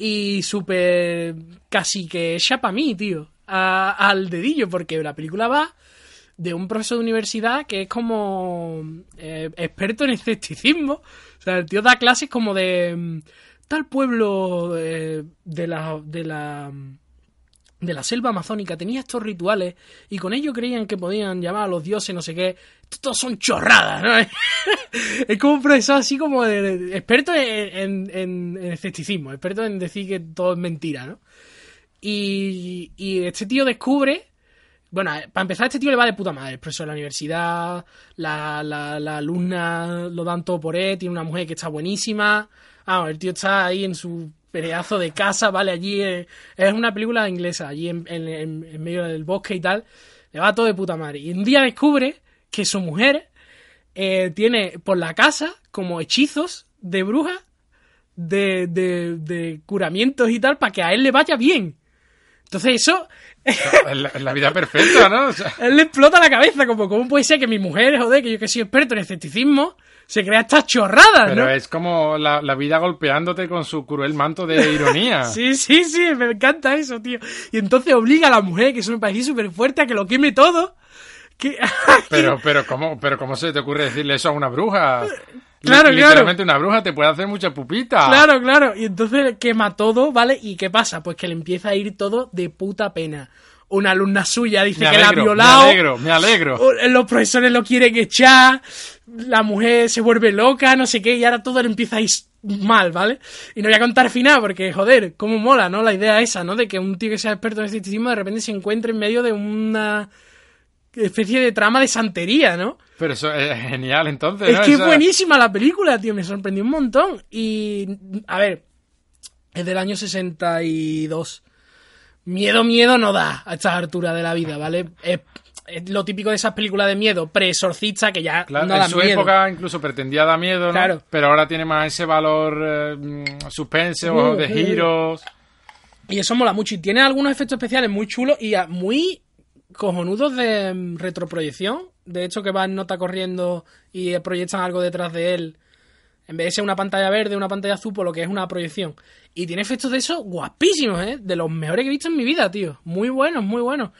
Speaker 3: y súper casi que hecha para mí, tío. al dedillo, porque la película va de un profesor de universidad que es como eh, experto en escepticismo. O sea, el tío da clases como de mm, tal pueblo eh, de la de la de la selva amazónica tenía estos rituales y con ello creían que podían llamar a los dioses no sé qué. Estos son chorradas, ¿no? es como un profesor así como de, experto en, en- en- escepticismo, experto en decir que todo es mentira, ¿no? Y, y este tío descubre bueno, para empezar, este tío le va de puta madre. El profesor de la universidad, la, la, la alumna lo dan todo por él, tiene una mujer que está buenísima. Ah, el tío está ahí en su pedazo de casa, ¿vale? Allí eh, es una película inglesa, allí en, en- en- medio del bosque y tal. Le va todo de puta madre. Y un día descubre que su mujer eh, tiene por la casa como hechizos de bruja, de, de, de curamientos y tal, para que a él le vaya bien. Entonces eso
Speaker 2: Es la, vida perfecta, ¿no? O sea,
Speaker 3: él le explota la cabeza, como cómo puede ser que mi mujer, joder, que yo que soy experto en escepticismo, se crea estas chorradas,
Speaker 2: pero
Speaker 3: ¿no?
Speaker 2: es como la, la vida golpeándote con su cruel manto de ironía.
Speaker 3: Sí, sí, sí, me encanta eso, tío. Y entonces obliga a la mujer, que eso me parecía súper fuerte, a que lo queme todo. Que...
Speaker 2: Pero, pero ¿cómo, pero ¿cómo se te ocurre decirle eso a una bruja?
Speaker 3: Claro,
Speaker 2: Li-
Speaker 3: claro.
Speaker 2: Literalmente una bruja te puede hacer mucha pupita.
Speaker 3: Claro, claro. Y entonces quema todo, ¿vale? ¿Y qué pasa? Pues que le empieza a ir todo de puta pena. Una alumna suya dice que la ha violado.
Speaker 2: me alegro, me alegro.
Speaker 3: o- Los profesores lo quieren echar. La mujer se vuelve loca, no sé qué. Y ahora todo le empieza a ir mal, ¿vale? Y no voy a contar final porque, joder, cómo mola, ¿no? La idea esa, ¿no? De que un tío que sea experto en escepticismo de repente se encuentre en medio de una especie de trama de santería, ¿no?
Speaker 2: Pero eso es genial entonces,
Speaker 3: Es
Speaker 2: ¿no?
Speaker 3: que es buenísima la película, tío, me sorprendió un montón. Y, a ver, es del año 62. Miedo, miedo no da a estas alturas de la vida, ¿vale? Es, es lo típico de esas películas de miedo, pre-exorcista, que ya
Speaker 2: Claro,
Speaker 3: no
Speaker 2: en su
Speaker 3: miedo.
Speaker 2: época incluso pretendía dar miedo, ¿no?
Speaker 3: Claro.
Speaker 2: Pero ahora tiene más ese valor eh, mm, suspense o de giros.
Speaker 3: Y eso mola mucho. Y tiene algunos efectos especiales muy chulos y muy cojonudos de mm, retroproyección. De hecho, que va en nota corriendo y proyectan algo detrás de él. En vez de ser una pantalla verde, una pantalla azul, por lo que es una proyección. Y tiene efectos de eso guapísimos, ¿eh? De los mejores que he visto en mi vida, tío. Muy buenos, muy buenos.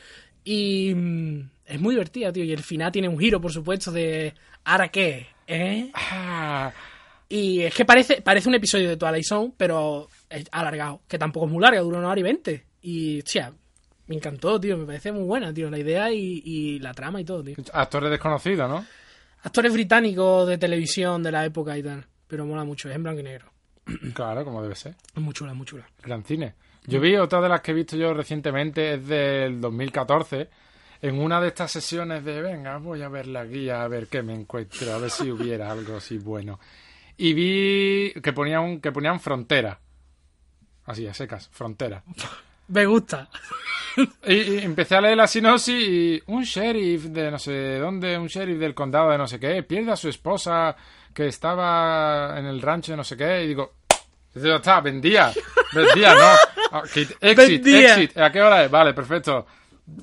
Speaker 3: Y mm, es muy divertida, tío. Y el final tiene un giro, por supuesto, de ¿ahora qué? ¿Eh?
Speaker 2: Ah,
Speaker 3: Y es que parece, parece un episodio de Twilight Zone, pero es alargado, que tampoco es muy larga, dura una hora y veinte. Y, hostia, me encantó, tío, me parece muy buena, tío, la idea y, y la trama y todo, tío.
Speaker 2: actores desconocidos, ¿no?
Speaker 3: Actores británicos de televisión de la época y tal, pero mola mucho, es en blanco y negro.
Speaker 2: Claro, como debe ser.
Speaker 3: Es muy chula, muy chula.
Speaker 2: Gran cine. Yo vi otra de las que he visto yo recientemente, es del 2014, en una de estas sesiones de, venga, voy a ver la guía, a ver qué me encuentro, a ver si hubiera algo así bueno. Y vi que ponían, que ponían frontera. Así, a secas, frontera.
Speaker 3: Me gusta.
Speaker 2: Y, y empecé a leer la sinopsis y un sheriff de no sé dónde, un sheriff del condado de no sé qué, pierde a su esposa que estaba en el rancho de no sé qué y digo, ya está, vendía, vendía, no. Ah, Exit,
Speaker 3: Vendía.
Speaker 2: exit, ¿a qué hora es? Vale, perfecto.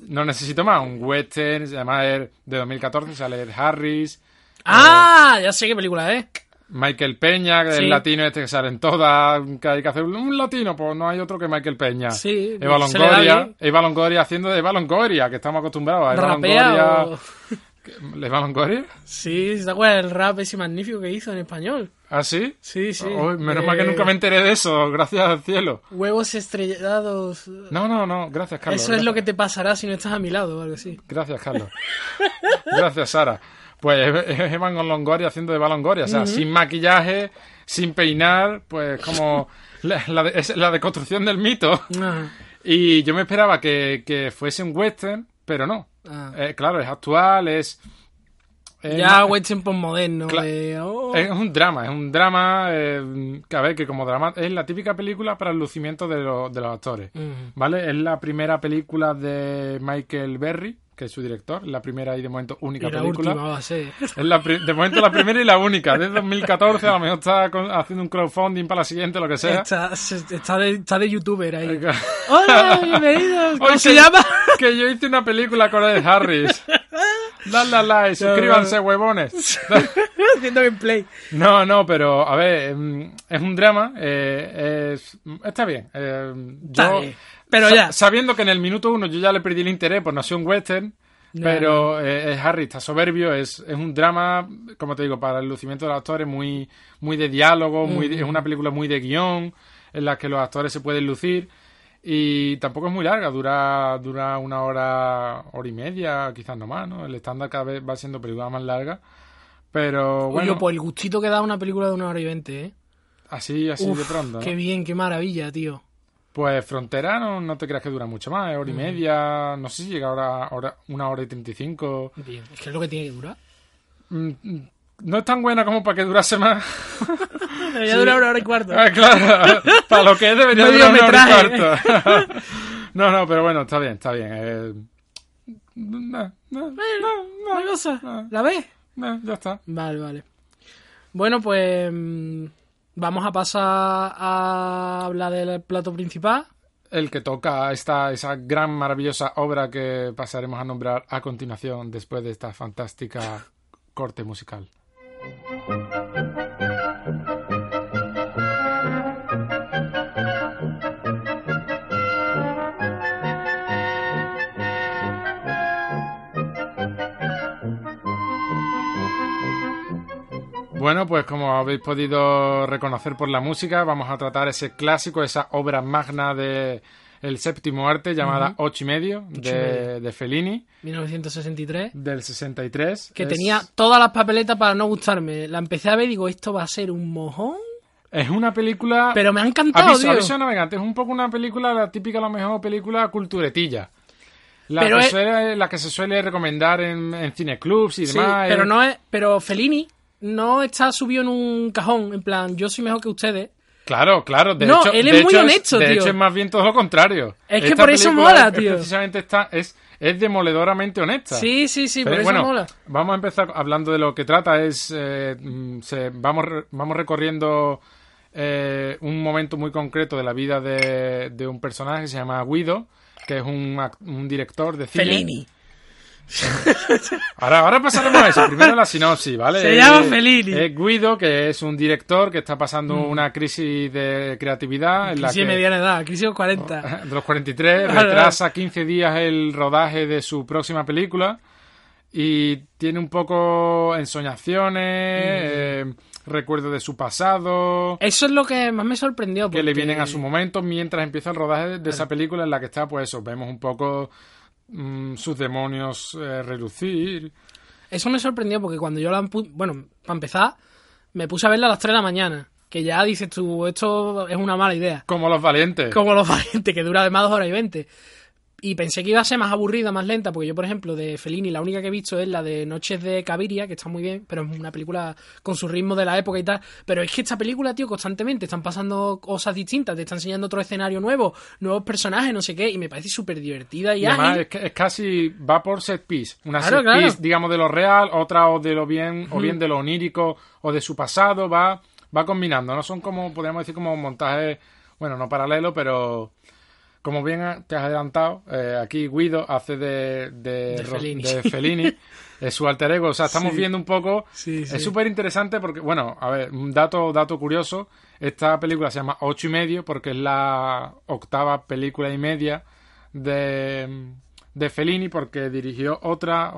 Speaker 2: No necesito más, un western, además es de 2014, sale Ed Harris,
Speaker 3: Ah, ya sé qué película es.
Speaker 2: Michael Peña, que
Speaker 3: Sí.
Speaker 2: el latino este que sale en todas, que hay que hacer un, latino, pues no hay otro que Michael Peña.
Speaker 3: Sí,
Speaker 2: Eva Longoria. Eva Longoria haciendo de Eva Longoria, que estamos acostumbrados a Eva Longoria.
Speaker 3: o...
Speaker 2: ¿Eva Longoria?
Speaker 3: Sí, ¿se acuerdas del rap ese magnífico que hizo en español?
Speaker 2: ¿Ah, sí?
Speaker 3: Sí, sí.
Speaker 2: Uy, menos mal que
Speaker 3: Eh,
Speaker 2: nunca me enteré de eso, gracias al cielo.
Speaker 3: Huevos estrellados.
Speaker 2: No, no, no, gracias, Carlos.
Speaker 3: Eso es lo que te pasará si no estás a mi lado o algo así.
Speaker 2: Gracias, Carlos. Gracias, Sara. Pues es Eva Longoria haciendo de Eva Longoria, o sea, sin maquillaje, sin peinar, pues como la, la de- es la deconstrucción del mito.
Speaker 3: Ah,
Speaker 2: Y yo me esperaba que, que fuese un western, pero no.
Speaker 3: ah.
Speaker 2: Eh, claro, es actual, es... es
Speaker 3: ya western moderno
Speaker 2: Cla-
Speaker 3: de... oh.
Speaker 2: es un drama, es un drama eh, que a ver, que como drama es la típica película para el lucimiento de, lo- de los actores. ¿vale? Es la primera película de Michael Berry, que es su director, la primera y de momento única
Speaker 3: Y la
Speaker 2: película.
Speaker 3: última va a ser.
Speaker 2: Es la de momento la primera y la única, desde 2014, a lo mejor está haciendo un crowdfunding para la siguiente, lo que sea.
Speaker 3: Está, está, de, está de youtuber ahí. Hola, bienvenidos. ¿Cómo
Speaker 2: Hoy
Speaker 3: se
Speaker 2: que-
Speaker 3: llama?
Speaker 2: Que yo hice una película con Ed Harris. Dale a like, suscríbanse, huevones.
Speaker 3: Haciendo gameplay.
Speaker 2: No, no, pero a ver, mm, es un drama. eh, es- está bien. eh,
Speaker 3: Está
Speaker 2: yo,
Speaker 3: bien, pero ya.
Speaker 2: Sabiendo que en el minuto uno yo ya le perdí el interés por Nación Western. Pero eh, es Harry está soberbio, es, es un drama, como te digo, para el lucimiento de los actores, muy, muy de diálogo, muy, es una película muy de guion, en la que los actores se pueden lucir. Y tampoco es muy larga, dura, dura una hora, hora y media, quizás no más, ¿no? El estándar cada vez va siendo película más larga. Pero bueno,
Speaker 3: Oye, pues el gustito que da una película de una hora y veinte, ¿eh?
Speaker 2: así, así
Speaker 3: Uf,
Speaker 2: de pronto. ¿no?
Speaker 3: Qué bien, qué maravilla, tío.
Speaker 2: Pues Frontera no, no te creas que dura mucho más, hora y media, no sé si llega ahora, ahora una hora y treinta y cinco.
Speaker 3: Bien, es que es lo que tiene que durar.
Speaker 2: Mm, No es tan buena como para que durase más.
Speaker 3: Debería durar una hora y cuarto.
Speaker 2: Ah, claro, para lo que es debería
Speaker 3: Medio
Speaker 2: durar una hora y cuarto. No, no, pero bueno, está bien, está bien. eh, no, no, no,
Speaker 3: cosa,
Speaker 2: no.
Speaker 3: ¿la ves?
Speaker 2: no, ya está.
Speaker 3: Vale, vale. Bueno, pues mm, vamos a pasar a hablar del plato principal.
Speaker 2: El que toca esta, esa gran, maravillosa obra que pasaremos a nombrar a continuación después de esta fantástica corte musical. Bueno, pues como habéis podido reconocer por la música, vamos a tratar ese clásico, esa obra magna de El séptimo arte llamada Ocho y medio
Speaker 3: y
Speaker 2: de,
Speaker 3: medio.
Speaker 2: de Fellini
Speaker 3: 1963.
Speaker 2: del 63.
Speaker 3: Que
Speaker 2: Es-
Speaker 3: tenía todas las papeletas para no gustarme. La empecé a ver y digo, esto va a ser un mojón.
Speaker 2: Es una película...
Speaker 3: Pero me ha encantado,
Speaker 2: Aviso,
Speaker 3: tío.
Speaker 2: aviso a navegantes, es un poco una película, la típica, a lo mejor, película culturetilla. La,
Speaker 3: Pero
Speaker 2: que,
Speaker 3: es-
Speaker 2: suele, la que se suele recomendar en, en cineclubs y
Speaker 3: Sí,
Speaker 2: demás.
Speaker 3: pero
Speaker 2: eh.
Speaker 3: no es. Pero Fellini no está subido en un cajón. En plan, yo soy mejor que ustedes.
Speaker 2: Claro, claro. De
Speaker 3: No,
Speaker 2: hecho,
Speaker 3: él
Speaker 2: de
Speaker 3: es muy
Speaker 2: hecho
Speaker 3: honesto,
Speaker 2: de
Speaker 3: tío.
Speaker 2: hecho, es más bien todo lo contrario.
Speaker 3: Es que
Speaker 2: Esta
Speaker 3: por eso mola,
Speaker 2: es-
Speaker 3: tío.
Speaker 2: Precisamente está, es, es demoledoramente honesta.
Speaker 3: Sí, sí, sí,
Speaker 2: Pero
Speaker 3: por eso
Speaker 2: bueno,
Speaker 3: mola.
Speaker 2: vamos a empezar hablando de lo que trata. Es eh, se- vamos re- vamos recorriendo eh, un momento muy concreto de la vida de, de un personaje que se llama Guido, que es un, un director de cine.
Speaker 3: Fellini.
Speaker 2: Ahora, ahora pasaremos a eso. Primero la sinopsis, ¿vale?
Speaker 3: Se
Speaker 2: Eh,
Speaker 3: llama Fellini.
Speaker 2: Es Guido, que es un director que está pasando una crisis de creatividad en la
Speaker 3: Crisis de
Speaker 2: que
Speaker 3: mediana edad, crisis de los 40.
Speaker 2: de los 43,
Speaker 3: Claro.
Speaker 2: retrasa 15 días el rodaje de su próxima película y tiene un poco ensoñaciones, eh, recuerdos de su pasado,
Speaker 3: Eso es lo que más me sorprendió.
Speaker 2: que le
Speaker 3: porque-
Speaker 2: vienen a su momento mientras empieza el rodaje de, de esa película en la que está, pues eso, vemos un poco mm, sus demonios eh, relucir.
Speaker 3: Eso me sorprendió porque cuando yo la... Bueno, para empezar, me puse a verla a las 3 de la mañana. Que ya dices tú, esto es una mala idea.
Speaker 2: Como los valientes.
Speaker 3: Como los valientes, que dura además 2 horas y 20. Y pensé que iba a ser más aburrida, más lenta, porque yo, por ejemplo, de Fellini, la única que he visto es la de Noches de Caviria, que está muy bien, pero es una película con su ritmo de la época y tal. Pero es que esta película, tío, constantemente están pasando cosas distintas, te está enseñando otro escenario nuevo, nuevos personajes, no sé qué, y me parece súper divertida y,
Speaker 2: Y además es, es casi va por set piece. Una
Speaker 3: Claro,
Speaker 2: set
Speaker 3: claro.
Speaker 2: piece, digamos, de lo real, otra o de lo bien, o bien de lo onírico, o de su pasado, va, va combinando. No son como, podríamos decir, como montajes, bueno, no paralelo, pero como bien te has adelantado, eh, aquí Guido hace de, de,
Speaker 3: De Fellini.
Speaker 2: de Fellini, es su alter ego. O sea, estamos
Speaker 3: Sí.
Speaker 2: viendo un poco.
Speaker 3: Sí, sí.
Speaker 2: Es súper interesante porque, bueno, a ver, un dato, dato curioso. Esta película se llama Ocho y medio porque es la octava película y media de, de Fellini porque dirigió otra,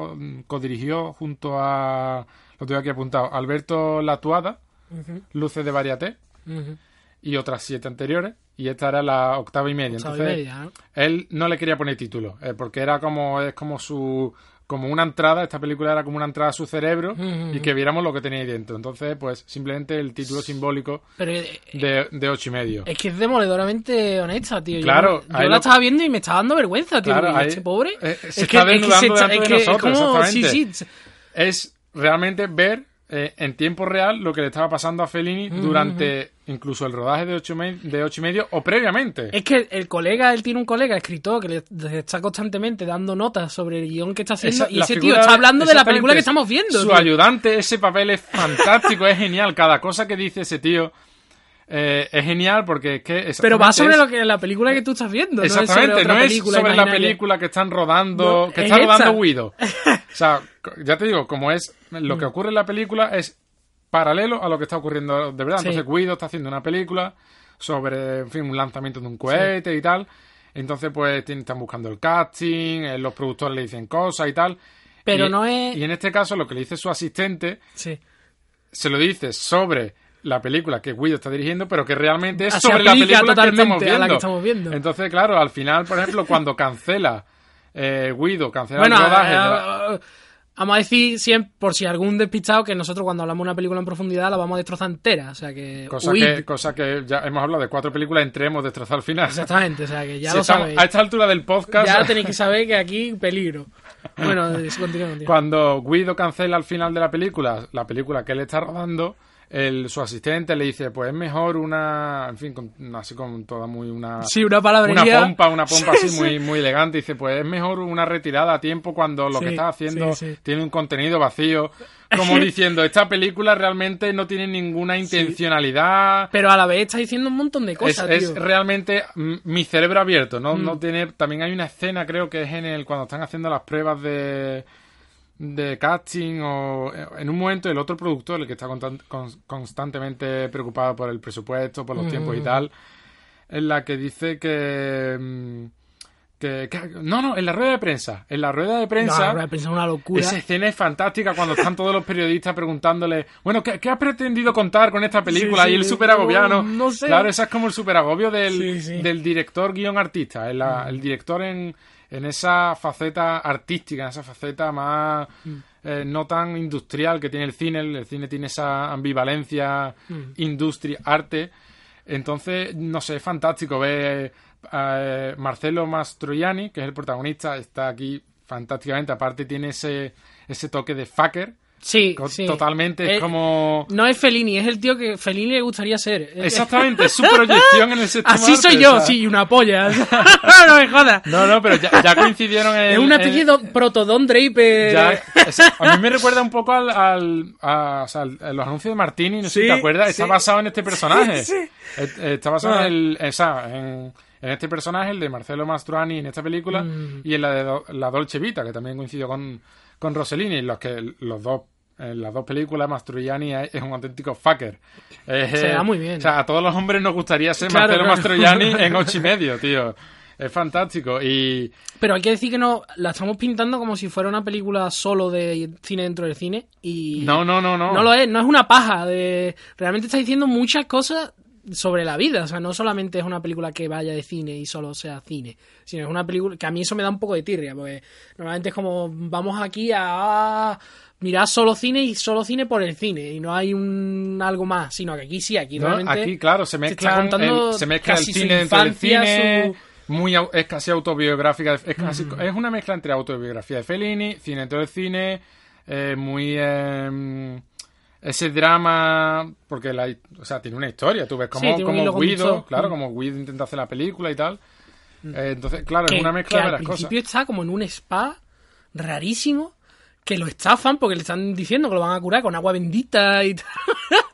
Speaker 2: codirigió junto a, lo tengo aquí apuntado, Alberto Latuada, Luces de Variaté
Speaker 3: ujú.
Speaker 2: Y otras siete anteriores y esta era la octava y media.
Speaker 3: Octava y
Speaker 2: Entonces, él no le quería poner título eh, porque era como es como su como una entrada esta película era como una entrada a su cerebro y que viéramos lo que tenía ahí dentro entonces pues simplemente el título simbólico
Speaker 3: Pero eh,
Speaker 2: de, de ocho y medio
Speaker 3: es que es demoledoramente honesta, tío.
Speaker 2: Claro,
Speaker 3: yo, la
Speaker 2: lo-
Speaker 3: estaba viendo y me estaba dando vergüenza, tío.
Speaker 2: Claro,
Speaker 3: porque
Speaker 2: ahí-
Speaker 3: este pobre.
Speaker 2: eh, se
Speaker 3: es
Speaker 2: está
Speaker 3: que, es que
Speaker 2: desnudando
Speaker 3: se es
Speaker 2: de
Speaker 3: que es
Speaker 2: nosotros,
Speaker 3: como- sí,
Speaker 2: exactamente.
Speaker 3: sí.
Speaker 2: es realmente ver eh, en tiempo real lo que le estaba pasando a Fellini durante incluso el rodaje de ocho, de ocho y medio o previamente
Speaker 3: Es que el colega, él tiene un colega escritor que le, está constantemente dando notas sobre el guion que está haciendo
Speaker 2: Esa-
Speaker 3: y ese tío está hablando de la película que estamos viendo.
Speaker 2: Su
Speaker 3: tío.
Speaker 2: ayudante, ese papel es fantástico, es genial. Cada cosa que dice ese tío eh, es genial porque es que...
Speaker 3: Pero va sobre
Speaker 2: es-
Speaker 3: lo que la película que tú estás viendo.
Speaker 2: Exactamente,
Speaker 3: no
Speaker 2: no
Speaker 3: es
Speaker 2: es
Speaker 3: sobre,
Speaker 2: la película que están rodando,
Speaker 3: No,
Speaker 2: que
Speaker 3: es
Speaker 2: está rodando
Speaker 3: esa.
Speaker 2: Guido. O sea, ya te digo, como es lo
Speaker 3: Mm.
Speaker 2: que ocurre en la película es paralelo a lo que está ocurriendo de verdad.
Speaker 3: Sí.
Speaker 2: Entonces Guido está haciendo una película sobre, en fin, un lanzamiento de un cohete y tal. Entonces, pues están buscando el casting, eh, los productores le dicen cosas y tal.
Speaker 3: Pero
Speaker 2: Y-
Speaker 3: no es-
Speaker 2: Y en este caso, lo que le dice su asistente
Speaker 3: Sí.
Speaker 2: se lo dice sobre la película que Guido está dirigiendo, pero que realmente es sobre la película que estamos
Speaker 3: a
Speaker 2: viendo.
Speaker 3: la que estamos viendo.
Speaker 2: Entonces, claro, al final, por ejemplo, cuando cancela eh, Guido, cancela
Speaker 3: Bueno,
Speaker 2: el rodaje.
Speaker 3: eh, eh, vamos a decir siempre, por si algún despistado, que nosotros cuando hablamos de una película en profundidad la vamos a destrozar entera. O sea que.
Speaker 2: cosa,
Speaker 3: huid.
Speaker 2: que, cosa que ya hemos hablado de cuatro películas, entre hemos destrozado al final.
Speaker 3: Exactamente, o sea que ya
Speaker 2: Si
Speaker 3: lo
Speaker 2: estamos-
Speaker 3: sabéis.
Speaker 2: a esta altura del podcast,
Speaker 3: Ya tenéis que saber que aquí peligro. Bueno, continúa.
Speaker 2: cuando Guido cancela al final de la película, la película que él está rodando, el, su asistente le dice, pues es mejor una, en fin, con- así con toda muy una...
Speaker 3: Sí, una
Speaker 2: una
Speaker 3: palabrería.
Speaker 2: pompa, una pompa
Speaker 3: Sí,
Speaker 2: así
Speaker 3: sí.
Speaker 2: muy, muy elegante. Dice, pues es mejor una retirada a tiempo cuando lo que estás haciendo tiene un contenido vacío. Como diciendo, esta película realmente no tiene ninguna intencionalidad.
Speaker 3: Pero a la vez está diciendo un montón de cosas,
Speaker 2: es
Speaker 3: tío.
Speaker 2: realmente mm, mi cerebro abierto, ¿no?
Speaker 3: Mm.
Speaker 2: No tener. También hay una escena, creo que es en el cuando están haciendo las pruebas de de casting o eh, en un momento el otro productor, el que está constan- con- constantemente preocupado por el presupuesto, por los tiempos y
Speaker 3: Mm.
Speaker 2: tal, en la que dice que, mm, que, que- no, no, en la rueda de prensa, en la rueda de
Speaker 3: No,
Speaker 2: prensa,
Speaker 3: ahora he pensado una locura.
Speaker 2: esa escena es fantástica cuando están todos los periodistas preguntándole, bueno, ¿qué, qué has pretendido contar con esta película?
Speaker 3: Sí, sí,
Speaker 2: y el super agobiano.
Speaker 3: no- no sé.
Speaker 2: Claro, esa es como el super agobio del,
Speaker 3: Sí,
Speaker 2: del director guion artista, el, la- el director en, en esa faceta artística, en esa faceta más
Speaker 3: Mm.
Speaker 2: eh, no tan industrial que tiene el cine. El, el cine tiene esa ambivalencia
Speaker 3: Mm.
Speaker 2: industria-arte. Entonces, no sé, es fantástico ver eh, Marcelo Mastroianni, que es el protagonista, está aquí fantásticamente. Aparte tiene ese, ese toque de fucker.
Speaker 3: Sí.
Speaker 2: Totalmente, es
Speaker 3: Eh,
Speaker 2: como...
Speaker 3: No es Fellini, es el tío que Fellini le gustaría ser.
Speaker 2: Exactamente, es su proyección en el séptimo
Speaker 3: Así
Speaker 2: arte,
Speaker 3: soy yo,
Speaker 2: sea.
Speaker 3: sí, una polla. no me jodas.
Speaker 2: No, no, pero ya, ya coincidieron en...
Speaker 3: es una especie de protodón Draper.
Speaker 2: Ya, es- a mí me recuerda un poco al, al- a, o sea, los anuncios de Martini, no sé si te acuerdas, está
Speaker 3: sí.
Speaker 2: basado en este personaje. Está basado
Speaker 3: Ah.
Speaker 2: en, el, o sea, en, en este personaje, el de Marcelo Mastroianni en esta película,
Speaker 3: Mm.
Speaker 2: y en la de Do- la Dolce Vita, que también coincidió con, con Rossellini, los que los dos en las dos películas Mastroianni es, es un auténtico fucker.
Speaker 3: Se
Speaker 2: eh,
Speaker 3: da muy bien.
Speaker 2: O sea, a todos los hombres nos gustaría ser
Speaker 3: Claro,
Speaker 2: Marcelo
Speaker 3: claro.
Speaker 2: Mastroianni en ocho y medio, tío. Es fantástico. Y
Speaker 3: Pero hay que decir que no la estamos pintando como si fuera una película solo de cine dentro del cine. Y
Speaker 2: no, no, no, no.
Speaker 3: no lo es, no es una paja. De... Realmente está diciendo muchas cosas sobre la vida. O sea, no solamente es una película que vaya de cine y solo sea cine, sino es una película que a mí eso me da un poco de tirria, porque normalmente es como vamos aquí a mirar solo cine y solo cine por el cine y no hay un algo más, sino que aquí sí, aquí
Speaker 2: No,
Speaker 3: realmente
Speaker 2: aquí, claro, se mezcla, el, se mezcla el cine dentro del cine.
Speaker 3: su-
Speaker 2: Muy, es casi autobiográfica. Es, casi- es una mezcla entre autobiografía de Fellini, cine dentro del cine, eh, muy. eh, ese drama. Porque la, o sea, tiene una historia. Tú ves
Speaker 3: Sí,
Speaker 2: como,
Speaker 3: un
Speaker 2: como Guido, claro,
Speaker 3: Mm.
Speaker 2: como Guido intenta hacer la película y tal. Eh, entonces, claro,
Speaker 3: que,
Speaker 2: es una
Speaker 3: que
Speaker 2: mezcla de
Speaker 3: al
Speaker 2: varias cosas.
Speaker 3: principio está como en un spa rarísimo que lo estafan porque le están diciendo que lo van a curar con agua bendita y tal.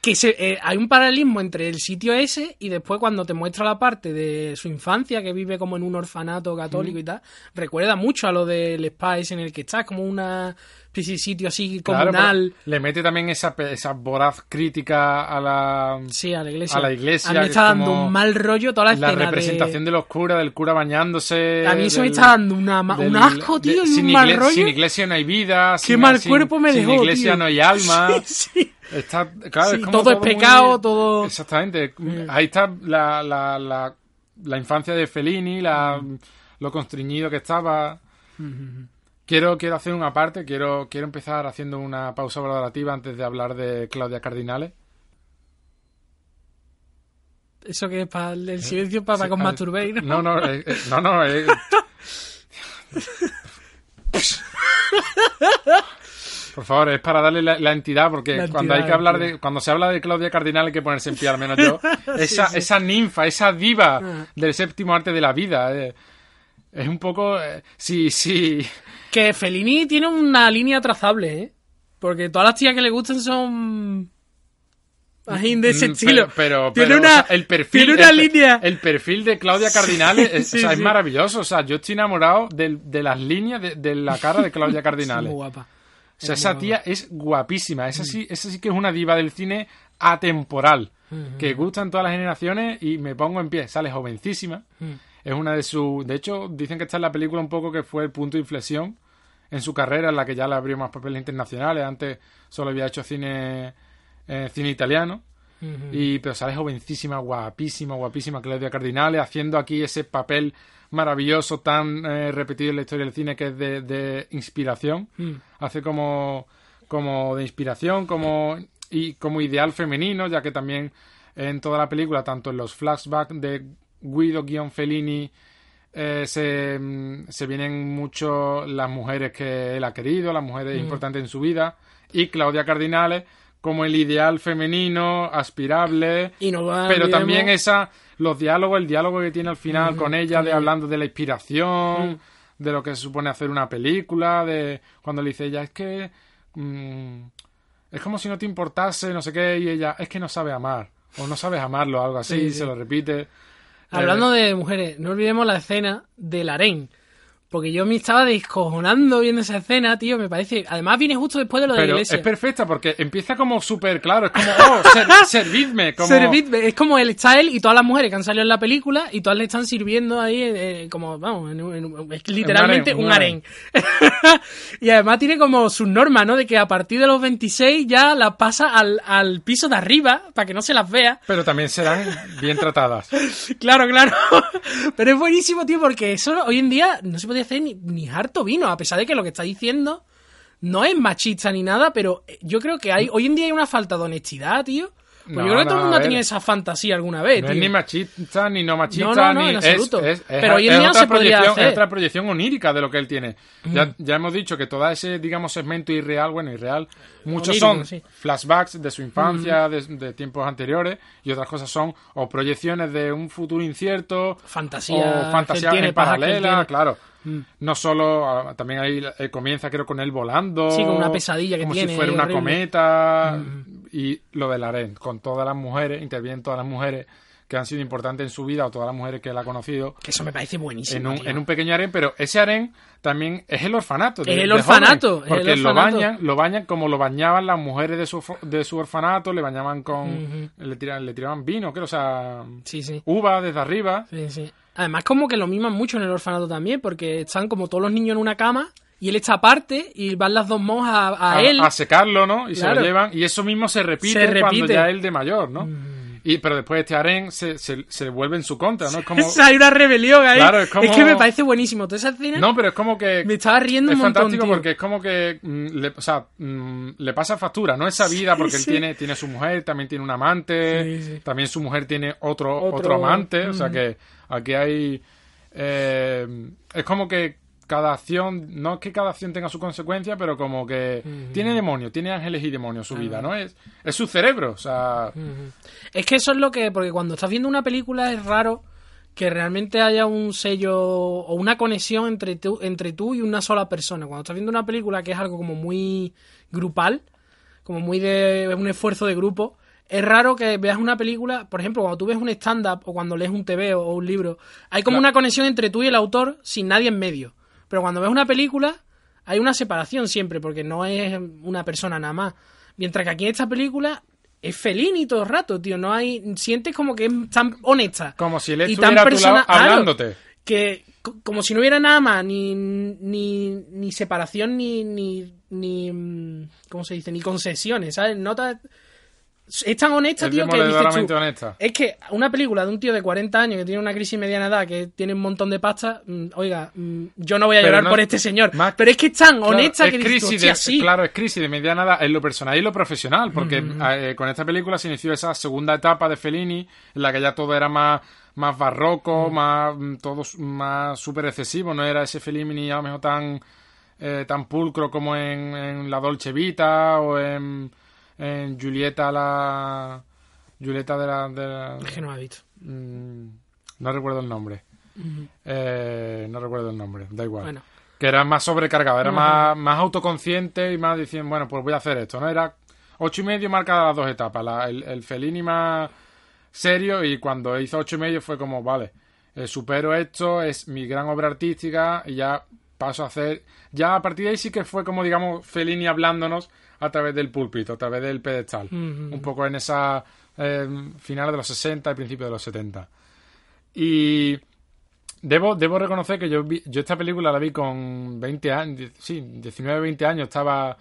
Speaker 3: que se, eh, hay un paralelismo entre el sitio ese y después cuando te muestra la parte de su infancia que vive como en un orfanato católico y tal recuerda mucho a lo del spa ese en el que está como una sitio así comunal
Speaker 2: le mete también esa, esa voraz crítica a la,
Speaker 3: sí a la iglesia
Speaker 2: a la iglesia,
Speaker 3: a mí me está
Speaker 2: es
Speaker 3: dando un mal rollo toda la
Speaker 2: la
Speaker 3: escena de-
Speaker 2: representación de... los curas, del cura bañándose.
Speaker 3: A mí eso me está dando una un asco, tío, y
Speaker 2: sin
Speaker 3: un mal
Speaker 2: igle-
Speaker 3: rollo.
Speaker 2: Sin iglesia no hay vida.
Speaker 3: Qué
Speaker 2: sin,
Speaker 3: mal
Speaker 2: sin-
Speaker 3: cuerpo me
Speaker 2: sin
Speaker 3: dejó,
Speaker 2: iglesia
Speaker 3: tío.
Speaker 2: no hay alma.
Speaker 3: Sí, sí.
Speaker 2: Está, claro, es como
Speaker 3: todo es
Speaker 2: muy-
Speaker 3: pecado, todo- Mm.
Speaker 2: Exactamente. Ahí está la, la, la, la infancia de Fellini, la,
Speaker 3: Mm.
Speaker 2: lo constreñido que estaba. Quiero, quiero hacer una parte, quiero, quiero empezar haciendo una pausa valorativa antes de hablar de Claudia Cardinale.
Speaker 3: Eso que es para el silencio para,
Speaker 2: Sí,
Speaker 3: con masturbate, ¿no?
Speaker 2: No, no, eh, eh, no, no. eh. Por favor, es para darle la, la entidad, porque
Speaker 3: La
Speaker 2: cuando hay
Speaker 3: entidad,
Speaker 2: que hablar
Speaker 3: entidad.
Speaker 2: de, cuando se habla de Claudia Cardinal hay que ponerse en pie, al menos yo. Esa,
Speaker 3: sí.
Speaker 2: esa ninfa, esa diva
Speaker 3: Ah.
Speaker 2: del séptimo arte de la vida. eh, es un poco, eh, sí, sí.
Speaker 3: Que Fellini tiene una línea trazable, ¿eh? Porque todas las tías que le gustan son... Así de ese
Speaker 2: Mm,
Speaker 3: estilo.
Speaker 2: Pero, pero,
Speaker 3: tiene
Speaker 2: pero,
Speaker 3: una,
Speaker 2: o sea, el perfil,
Speaker 3: tiene una
Speaker 2: el,
Speaker 3: línea.
Speaker 2: el perfil de Claudia Cardinales es,
Speaker 3: Sí,
Speaker 2: o sea, es maravilloso. O sea, yo estoy enamorado del- de, las líneas de, de la cara de Claudia
Speaker 3: Es
Speaker 2: Cardinales.
Speaker 3: muy guapa.
Speaker 2: O sea, esa tía es guapísima. Esa sí, esa sí que es una diva del cine atemporal. Que gusta en todas las generaciones y me pongo en pie. Sale jovencísima. Es una de sus... De hecho, dicen que esta es la película un poco que fue el punto de inflexión en su carrera, en la que ya le abrió más papeles internacionales. Antes solo había hecho cine, eh, cine italiano. Y, pero sale jovencísima, guapísima, guapísima Claudia Cardinales, haciendo aquí ese papel maravilloso, tan eh, repetido en la historia del cine, que es de, de inspiración. Hace como, como de inspiración, como, y como ideal femenino, ya que también en toda la película, tanto en los flashbacks de Guido-Fellini, eh, se, mm, se vienen mucho las mujeres que él ha querido, las mujeres importantes en su vida, y Claudia Cardinales como el ideal femenino, aspirable,
Speaker 3: Y no va-
Speaker 2: pero
Speaker 3: olvidemos-
Speaker 2: también esa, los diálogos, el diálogo que tiene al final con ella, de hablando de la inspiración, de lo que se supone hacer una película, de cuando le dice ella, es que mm, es como si no te importase, no sé qué, y ella, es que no sabe amar, o no sabes amarlo, algo así,
Speaker 3: Sí, sí.
Speaker 2: se lo repite.
Speaker 3: Hablando
Speaker 2: Eh,
Speaker 3: de mujeres, no olvidemos la escena del harén. Porque yo me estaba descojonando viendo esa escena, tío. Me parece. Además, viene justo después de lo de la iglesia.
Speaker 2: es perfecta porque empieza como súper claro, es como, oh, ser- servidme, como...
Speaker 3: Servidme, es como él está él y todas las mujeres que han salido en la película y todas le están sirviendo ahí eh, como, vamos, en en es literalmente un harén. y además tiene como sus normas, ¿no? De que a partir de los 26 ya las pasa al, al piso de arriba para que no se las vea.
Speaker 2: Pero también serán bien tratadas.
Speaker 3: Claro, claro. Pero es buenísimo, tío, porque eso hoy en día no se podía hacer ni, ni harto vino, a pesar de que lo que está diciendo no es machista ni nada, pero yo creo que hay hoy en día hay una falta de honestidad, tío. Pues
Speaker 2: No,
Speaker 3: yo creo que todo el mundo ha tenido esa fantasía alguna vez,
Speaker 2: No
Speaker 3: tío.
Speaker 2: es ni machista, ni no machista,
Speaker 3: No, no, no,
Speaker 2: ni
Speaker 3: en absoluto.
Speaker 2: es, es-
Speaker 3: Pero hoy en día se podría hacer.
Speaker 2: es otra proyección onírica de lo que él tiene. Ya, ya hemos dicho que todo ese, digamos, segmento irreal, bueno, irreal, muchos
Speaker 3: Onírico,
Speaker 2: son
Speaker 3: sí.
Speaker 2: flashbacks de su infancia, de, de tiempos anteriores, y otras cosas son o proyecciones de un futuro incierto,
Speaker 3: Fantasía
Speaker 2: o fantasía en paralela,
Speaker 3: tiene.
Speaker 2: Claro. No solo, ah, también ahí eh, comienza creo con él volando.
Speaker 3: Sí, con una pesadilla que
Speaker 2: como
Speaker 3: tiene
Speaker 2: si fuera una
Speaker 3: horrible.
Speaker 2: cometa. Y lo del harén, con todas las mujeres, intervienen todas las mujeres que han sido importantes en su vida o todas las mujeres que él ha conocido
Speaker 3: Que eso me parece buenísimo.
Speaker 2: en un,
Speaker 3: tío.
Speaker 2: en un pequeño harén, pero ese harén también es el orfanato. de-
Speaker 3: Es el orfanato,
Speaker 2: joven,
Speaker 3: es el
Speaker 2: porque lo
Speaker 3: orfanato.
Speaker 2: bañan, lo bañan como lo bañaban las mujeres de su, de su orfanato, le bañaban con... le, tiraban, le tiraban vino, creo, o sea...
Speaker 3: Sí, sí.
Speaker 2: Uva desde arriba.
Speaker 3: Sí, sí. Además, como que lo miman mucho en el orfanato también, porque están como todos los niños en una cama y él está aparte y van las dos monjas a, a
Speaker 2: a,
Speaker 3: él.
Speaker 2: a secarlo, ¿no? Y se
Speaker 3: Claro.
Speaker 2: lo llevan. Y eso mismo se repite,
Speaker 3: Se repite.
Speaker 2: cuando ya él de mayor, ¿no? Y, pero después este harén se, se, se vuelve en su contra, ¿no? Es como...
Speaker 3: Hay una rebelión ahí.
Speaker 2: Claro, es como-
Speaker 3: que me parece buenísimo. Toda esa escena
Speaker 2: No, pero es como que...
Speaker 3: me estaba riendo
Speaker 2: es
Speaker 3: un montón,
Speaker 2: fantástico
Speaker 3: tío.
Speaker 2: porque es como que mm, le, o sea, mm, le pasa factura, ¿no? Esa vida, porque
Speaker 3: sí.
Speaker 2: él tiene, tiene su mujer, también tiene un amante,
Speaker 3: Sí, sí.
Speaker 2: también su mujer tiene otro,
Speaker 3: Otro-
Speaker 2: otro, amante, o sea que aquí hay... eh, es como que cada acción, no es que cada acción tenga su consecuencia, pero como que tiene demonios, tiene ángeles y demonios su vida, ¿no? Es, es su cerebro, o sea...
Speaker 3: Es que eso es lo que. Porque cuando estás viendo una película es raro que realmente haya un sello o una conexión entre tú, entre tú y una sola persona. Cuando estás viendo una película que es algo como muy grupal, como muy de un esfuerzo de grupo, es raro que veas una película, por ejemplo, cuando tú ves un stand-up o cuando lees un TV o, un libro, hay como
Speaker 2: Claro.
Speaker 3: una conexión entre tú y el autor sin nadie en medio. Pero cuando ves una película, hay una separación siempre, porque no es una persona nada más. Mientras que aquí en esta película es Fellini todo el rato, tío. No hay. Sientes como que es tan honesta.
Speaker 2: Como si
Speaker 3: y tan
Speaker 2: estuviera a tu
Speaker 3: persona-
Speaker 2: lado
Speaker 3: claro,
Speaker 2: hablándote.
Speaker 3: que co- como si no hubiera nada más, ni, ni, ni separación, ni, ni, ni. mm, ¿Cómo se dice? Ni concesiones, ¿sabes? Notas. Es tan honesta,
Speaker 2: Es
Speaker 3: tío, que dices tú,
Speaker 2: honesta.
Speaker 3: es que una película de un tío de 40 años que tiene una crisis mediana edad, que tiene un montón de pasta, mm, oiga, mm, yo no voy a
Speaker 2: Pero
Speaker 3: llorar
Speaker 2: no-
Speaker 3: por este señor.
Speaker 2: más-
Speaker 3: pero es que es tan
Speaker 2: Claro,
Speaker 3: honesta
Speaker 2: es
Speaker 3: que dices, tú,
Speaker 2: crisis
Speaker 3: "Hostia,
Speaker 2: de,
Speaker 3: sí".
Speaker 2: Claro, es crisis de mediana edad en lo personal y lo profesional, porque eh, con esta película se inició esa segunda etapa de Fellini, en la que ya todo era más, más barroco, más mm, todo más súper excesivo, no era ese Fellini a lo mejor tan, eh, tan pulcro como en, en La Dolce Vita o en, en Julieta la... Julieta de la... de la- mm, no recuerdo el nombre. Eh, no recuerdo el nombre, da igual
Speaker 3: Bueno.
Speaker 2: que era más sobrecargado, era más, más autoconsciente y más diciendo, bueno, pues voy a hacer esto, ¿no? Era ocho y medio marca las dos etapas. La- el, el Fellini más serio y cuando hizo ocho y medio fue como, vale, eh, supero esto, es mi gran obra artística y ya paso a hacer... Ya a partir de ahí sí que fue como, digamos, Fellini hablándonos a través del púlpito, a través del pedestal. Un poco en esa eh, finales de los 60 y principios de los 70. Y debo, debo reconocer que yo, vi- yo esta película la vi con 20 años, sí, 19, 20 años, estaba,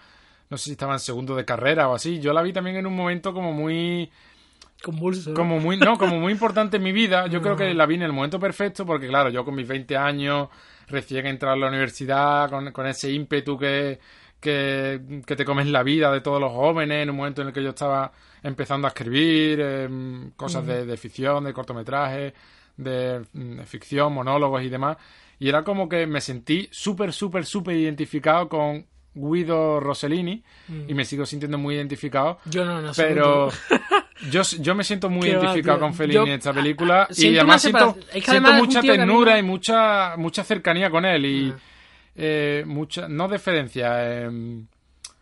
Speaker 2: no sé si estaba en segundo de carrera o así. Yo la vi también en un momento como muy,
Speaker 3: Convulso.
Speaker 2: como muy, no, como muy importante en mi vida. Yo creo que la vi en el momento perfecto porque, claro, yo con mis 20 años, recién entrado a la universidad, con, con ese ímpetu que, que, que te comes la vida de todos los jóvenes, en un momento en el que yo estaba empezando a escribir em, cosas de, de ficción, de cortometraje, de, mm, de ficción, monólogos y demás. Y era como que me sentí súper, súper, súper identificado con Guido Rossellini y me sigo sintiendo muy identificado.
Speaker 3: Yo no, no sé.
Speaker 2: Pero yo, yo me siento muy
Speaker 3: va,
Speaker 2: identificado con Fellini en esta película y además siento,
Speaker 3: separación. Es que
Speaker 2: siento
Speaker 3: además
Speaker 2: mucha ternura y mucha mucha cercanía con él y
Speaker 3: Ah.
Speaker 2: Eh, mucha no deferencia, em,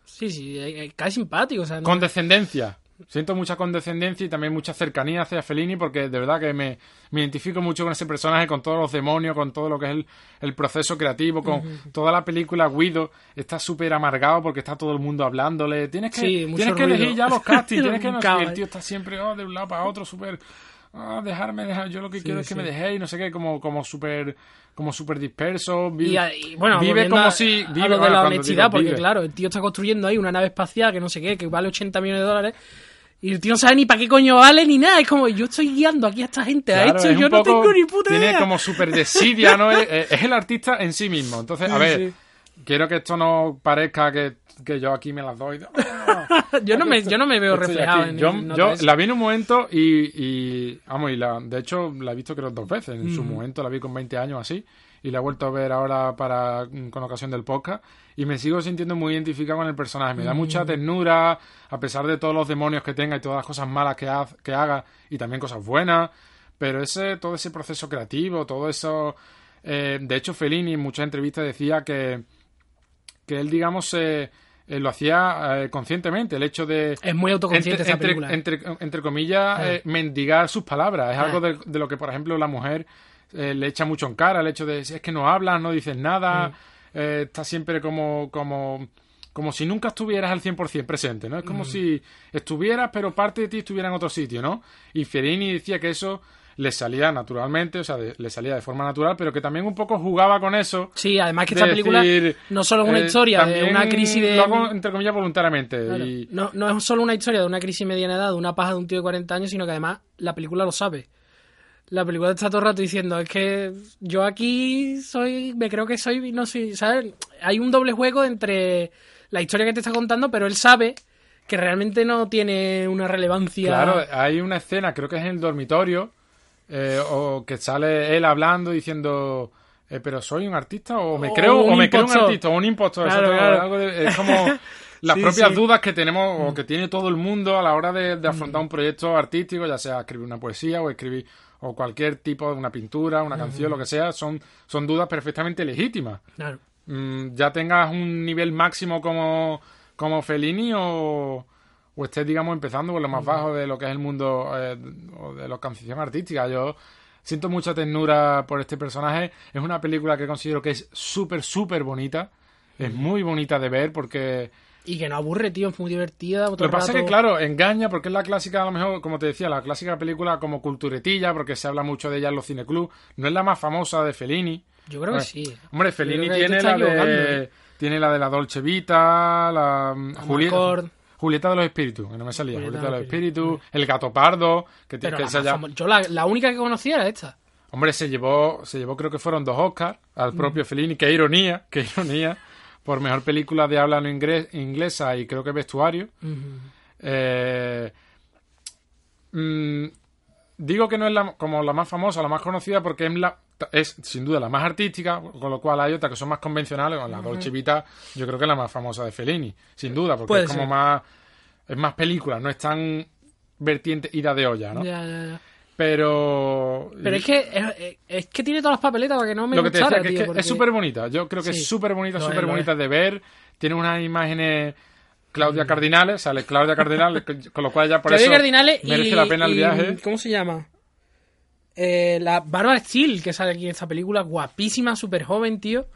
Speaker 3: Sí, sí, eh, eh, cae simpático. O sea, no-
Speaker 2: condescendencia. Siento mucha condescendencia y también mucha cercanía hacia Fellini porque de verdad que me, me identifico mucho con ese personaje, con todos los demonios, con todo lo que es el, el proceso creativo, con toda la película. Guido está súper amargado porque está todo el mundo hablándole. Tienes que,
Speaker 3: Sí,
Speaker 2: tienes que elegir ya los castings, tienes que no el tío está siempre oh, de un lado para otro, súper... ah, dejarme, dejar, yo lo que quiero es que
Speaker 3: sí.
Speaker 2: me dejéis, no sé qué, como, como súper como súper disperso. vi-
Speaker 3: Y, a- y, bueno,
Speaker 2: vive como
Speaker 3: a-
Speaker 2: si...
Speaker 3: a
Speaker 2: Vive,
Speaker 3: lo de
Speaker 2: bueno,
Speaker 3: la honestidad,
Speaker 2: digo
Speaker 3: porque
Speaker 2: vive.
Speaker 3: claro, el tío está construyendo ahí una nave espacial que no sé qué, que vale 80 millones de dólares. Y el tío no sabe ni para qué coño vale ni nada. Es como, yo estoy guiando aquí a esta gente a
Speaker 2: Claro,
Speaker 3: esto
Speaker 2: es
Speaker 3: yo no
Speaker 2: poco-
Speaker 3: tengo ni puta
Speaker 2: Tiene
Speaker 3: idea.
Speaker 2: como súper desidia, ¿no? Es, es- el artista en sí mismo. Entonces, a
Speaker 3: Sí,
Speaker 2: ver, quiero que esto no parezca que, que yo aquí me las doy.
Speaker 3: yo, no me, yo no me veo
Speaker 2: Estoy
Speaker 3: reflejado
Speaker 2: aquí.
Speaker 3: en
Speaker 2: Yo,
Speaker 3: en
Speaker 2: yo la vi en un momento y, y vamos, y la, de hecho la he visto creo dos veces. En
Speaker 3: Mm.
Speaker 2: su momento la vi con 20 años así y la he vuelto a ver ahora para con ocasión del podcast y me sigo sintiendo muy identificado con el personaje. Me da
Speaker 3: Mm.
Speaker 2: mucha ternura a pesar de todos los demonios que tenga y todas las cosas malas que, haz- que haga y también cosas buenas. Pero ese todo ese proceso creativo, todo eso... eh, de hecho, Fellini en muchas entrevistas decía que, que él, digamos, eh, eh, lo hacía eh, conscientemente. El hecho de
Speaker 3: Es muy autoconsciente
Speaker 2: entre,
Speaker 3: esa película.
Speaker 2: entre, entre, entre comillas,
Speaker 3: Ah.
Speaker 2: eh, mendigar sus palabras. Es
Speaker 3: Ah.
Speaker 2: algo de, de lo que, por ejemplo, la mujer eh, le echa mucho en cara. El hecho de, si es que no hablas, no dices
Speaker 3: Mm.
Speaker 2: nada, eh, está siempre como, como, como si nunca estuvieras al 100% presente, ¿no? Es
Speaker 3: Mm.
Speaker 2: como si estuvieras, pero parte de ti estuviera en otro sitio, ¿no? Y Fierini decía que eso le salía naturalmente, o sea, de- le salía de forma natural, pero que también un poco jugaba con eso.
Speaker 3: Sí, además que esta película no solo es una
Speaker 2: eh,
Speaker 3: historia de una crisis de...
Speaker 2: Lo hago, entre comillas, voluntariamente.
Speaker 3: Claro,
Speaker 2: y,
Speaker 3: no, no es solo una historia de una crisis mediana edad, de una paja de un tío de 40 años, sino que además la película lo sabe. La película está todo el rato diciendo, es que yo aquí soy, me creo que soy, no soy, ¿sabes? Hay un doble juego entre la historia que te está contando, pero él sabe que realmente no tiene una relevancia.
Speaker 2: Claro, hay una escena, creo que es en el dormitorio, eh, o que sale él hablando diciendo, eh, pero soy un artista o me
Speaker 3: O
Speaker 2: creo
Speaker 3: un
Speaker 2: o me creo un artista o un impostor.
Speaker 3: Claro,
Speaker 2: exacto,
Speaker 3: claro.
Speaker 2: algo de- es como las
Speaker 3: Sí,
Speaker 2: propias
Speaker 3: sí.
Speaker 2: dudas que tenemos o que tiene todo el mundo a la hora de, de afrontar un proyecto artístico, ya sea escribir una poesía o escribir o cualquier tipo de una pintura, una canción, lo que sea, son, son dudas perfectamente legítimas.
Speaker 3: Claro.
Speaker 2: Mm, ya tengas un nivel máximo como, como Fellini o, o estés, digamos, empezando por lo más bajo de lo que es el mundo eh, de la canción artística. Yo siento mucha ternura por este personaje. Es una película que considero que es súper, súper bonita. Es muy bonita de ver porque...
Speaker 3: Y que no aburre, tío, es muy divertida.
Speaker 2: Lo que pasa es que, claro, engaña porque es la clásica, a lo mejor, como te decía, la clásica película como culturetilla, porque se habla mucho de ella en los cineclubs. No es la más famosa de Fellini.
Speaker 3: Yo creo que sí.
Speaker 2: Hombre, Fellini tiene la de
Speaker 3: ¿eh?
Speaker 2: tiene la de la Dolce Vita, la Julieta. Julieta de los Espíritus, que no me salía,
Speaker 3: Julieta
Speaker 2: Julieta,
Speaker 3: de los
Speaker 2: Espíritus, el Gato Pardo, que,
Speaker 3: Pero
Speaker 2: que
Speaker 3: la yo la, la única que conocía era esta.
Speaker 2: hombre, se llevó se llevó creo que fueron dos Oscars al propio Fellini, qué ironía, qué ironía por mejor película de habla no ingres- inglesa y creo que vestuario. Eh, mm, digo que no es la, como la más famosa, la más conocida, porque es, la, es sin duda la más artística, con lo cual hay otras que son más convencionales. La Dolce Vita, yo creo que es la más famosa de Fellini, sin duda, porque
Speaker 3: Puede
Speaker 2: es como
Speaker 3: ser.
Speaker 2: más. Es más película, no es tan vertiente ida de olla, ¿no?
Speaker 3: Ya, ya, ya.
Speaker 2: Pero.
Speaker 3: Pero es que es, es que tiene todas las papeletas para que no me
Speaker 2: lo que te
Speaker 3: gustara,
Speaker 2: decía, que es
Speaker 3: tío,
Speaker 2: que
Speaker 3: porque-
Speaker 2: es súper bonita. Yo creo que
Speaker 3: Sí,
Speaker 2: es súper bonita,
Speaker 3: es,
Speaker 2: súper bonita de ver. Tiene unas imágenes Claudia Cardinales, sale Claudia Cardinales, con lo cual ya por
Speaker 3: Claudia
Speaker 2: eso
Speaker 3: Cardinales y,
Speaker 2: merece la pena el
Speaker 3: y-
Speaker 2: viaje.
Speaker 3: ¿Cómo se llama? Eh, la Barbara Steele, que sale aquí en esta película, guapísima, súper joven, tío.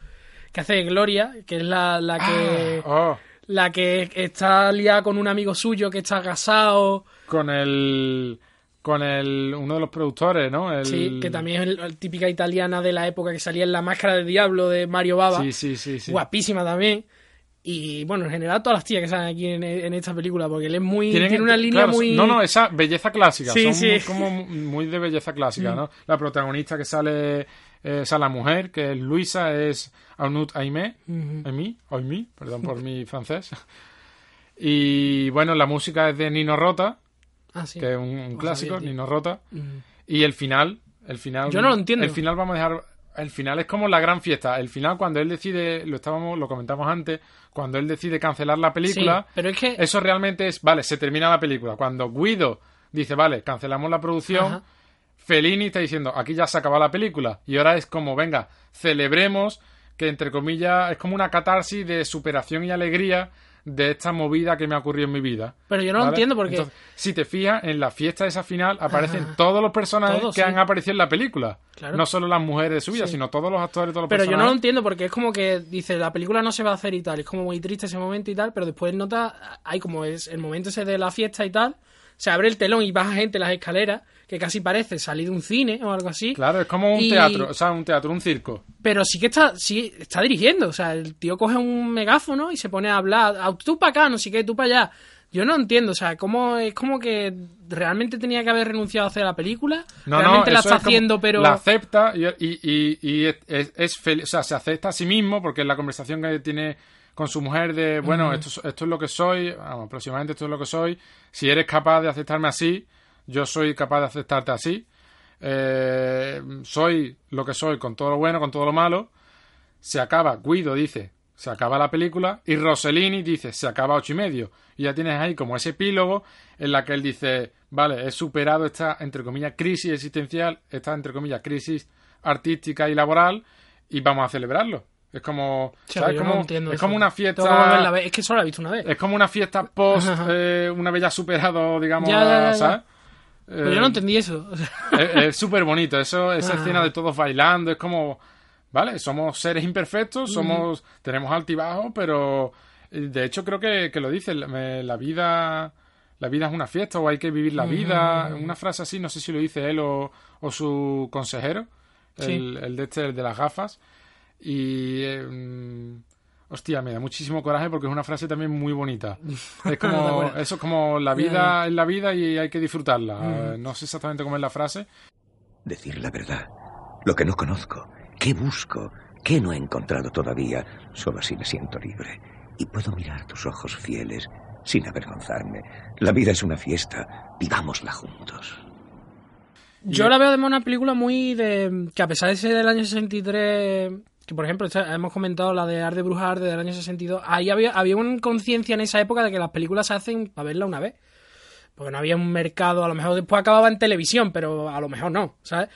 Speaker 3: Que hace de Gloria, que es la, la que.
Speaker 2: Oh,
Speaker 3: La que está liada con un amigo suyo que está casado.
Speaker 2: con el con el uno de los productores, ¿no? El-
Speaker 3: Sí, que también es la típica italiana de la época que salía en la máscara del diablo de Mario Baba.
Speaker 2: Sí, sí, sí, sí.
Speaker 3: Guapísima también. Y bueno, en general todas las tías que salen aquí en, en esta película, porque él es muy.
Speaker 2: Tienen-
Speaker 3: tiene una línea
Speaker 2: claro,
Speaker 3: muy.
Speaker 2: No, no, esa belleza clásica.
Speaker 3: Sí,
Speaker 2: son
Speaker 3: sí. Mm.
Speaker 2: como muy de belleza clásica, ¿no? La protagonista que sale, eh, esa la mujer, que es Luisa, es Arnaud Aimé. Aimé, Aimé, perdón por mi francés. Y bueno, la música es de Nino Rota,
Speaker 3: Ah, sí.
Speaker 2: que es un, clásico,
Speaker 3: sabía.
Speaker 2: Nino Rota.
Speaker 3: Mm.
Speaker 2: Y el final, el final.
Speaker 3: Yo no lo entiendo.
Speaker 2: El final vamos a dejar. El final es como la gran fiesta. El final, cuando él decide, lo estábamos, lo comentamos antes, cuando él decide cancelar la película,
Speaker 3: Sí, pero es que.
Speaker 2: eso realmente es, vale, se termina la película. Cuando Guido dice, vale, cancelamos la producción,
Speaker 3: Ajá.
Speaker 2: Fellini está diciendo, aquí ya se acaba la película. Y ahora es como, venga, celebremos que, entre comillas, es como una catarsis de superación y alegría de esta movida que me ha ocurrido en mi vida.
Speaker 3: Pero yo no lo entiendo porque.
Speaker 2: Entonces, si te fijas, en la fiesta de esa final aparecen
Speaker 3: Ajá.
Speaker 2: todos los personajes
Speaker 3: Todos,
Speaker 2: que
Speaker 3: sí.
Speaker 2: han aparecido en la película.
Speaker 3: Claro.
Speaker 2: No solo las mujeres de su vida,
Speaker 3: Sí.
Speaker 2: sino todos los actores, todos los
Speaker 3: Pero yo no lo
Speaker 2: personajes.
Speaker 3: entiendo porque es como que dice la película no se va a hacer y tal, es como muy triste ese momento y tal, pero después nota, hay como es el momento ese de la fiesta y tal, se abre el telón y baja gente las escaleras, que casi parece salir de un cine o algo así.
Speaker 2: Claro, es como un
Speaker 3: Y-
Speaker 2: teatro, o sea, un teatro, un circo.
Speaker 3: Pero sí que está, sí, está dirigiendo, o sea, el tío coge un megáfono y se pone a hablar, "Ah, tú para acá, no sé qué, tú para allá. Yo no entiendo, o sea, cómo es como que realmente tenía que haber renunciado a hacer la película,
Speaker 2: No,
Speaker 3: realmente
Speaker 2: no,
Speaker 3: la está
Speaker 2: es
Speaker 3: haciendo, pero
Speaker 2: La acepta y, y, y- y es, es- es fel- o sea, se acepta a sí mismo porque es la conversación que tiene con su mujer de, bueno, esto, es- esto es lo que soy, vamos, aproximadamente esto es lo que soy, si eres capaz de aceptarme así, yo soy capaz de aceptarte así, Eh, soy lo que soy con todo lo bueno, con todo lo malo, se acaba, Guido dice, se acaba la película, y Rossellini dice, se acaba ocho y medio. Y ya tienes ahí como ese epílogo en la que él dice, vale, he superado esta, entre comillas, crisis existencial, esta, entre comillas, crisis artística y laboral, y vamos a celebrarlo. Es como, ¿sabes?
Speaker 3: no
Speaker 2: Como-
Speaker 3: entiendo
Speaker 2: es
Speaker 3: eso.
Speaker 2: como una
Speaker 3: que
Speaker 2: fiesta.
Speaker 3: Es que solo la he visto una vez.
Speaker 2: es como una fiesta post, eh, una vez ya superado, digamos,
Speaker 3: Ya, ya, ya, ya.
Speaker 2: ¿sabes?
Speaker 3: Pero
Speaker 2: Eh,
Speaker 3: yo no entendí eso. o sea,
Speaker 2: es súper bonito. Eso, esa
Speaker 3: Ah.
Speaker 2: escena de todos bailando es como, vale, somos seres imperfectos,
Speaker 3: Mm.
Speaker 2: somos, tenemos altibajos, pero eh, de hecho creo que, que lo dice, la, me- la vida, la vida es una fiesta o hay que vivir
Speaker 3: Mm.
Speaker 2: la vida. Una frase así, no sé si lo dice él o, o su consejero,
Speaker 3: Sí.
Speaker 2: el, el de este, el de las gafas. Y eh, mm, hostia, me da muchísimo coraje porque es una frase también muy bonita. Es
Speaker 3: De
Speaker 2: como, eso es como la vida es la vida y hay que disfrutarla.
Speaker 3: Mm.
Speaker 2: No sé exactamente cómo es la frase.
Speaker 4: Decir la verdad. Lo que no conozco. ¿Qué busco? ¿Qué no he encontrado todavía? Solo así me siento libre. Y puedo mirar tus ojos fieles sin avergonzarme. La vida es una fiesta. Vivámosla juntos.
Speaker 3: Yo la veo además una película muy de. que a pesar de ser del año 63. Que por ejemplo, hemos comentado la de Art de Brujar del año 62. Ahí había, había una conciencia en esa época de que las películas se hacen para verla una vez. Porque no había un mercado, a lo mejor después acababa en televisión, pero a lo mejor no, ¿sabes?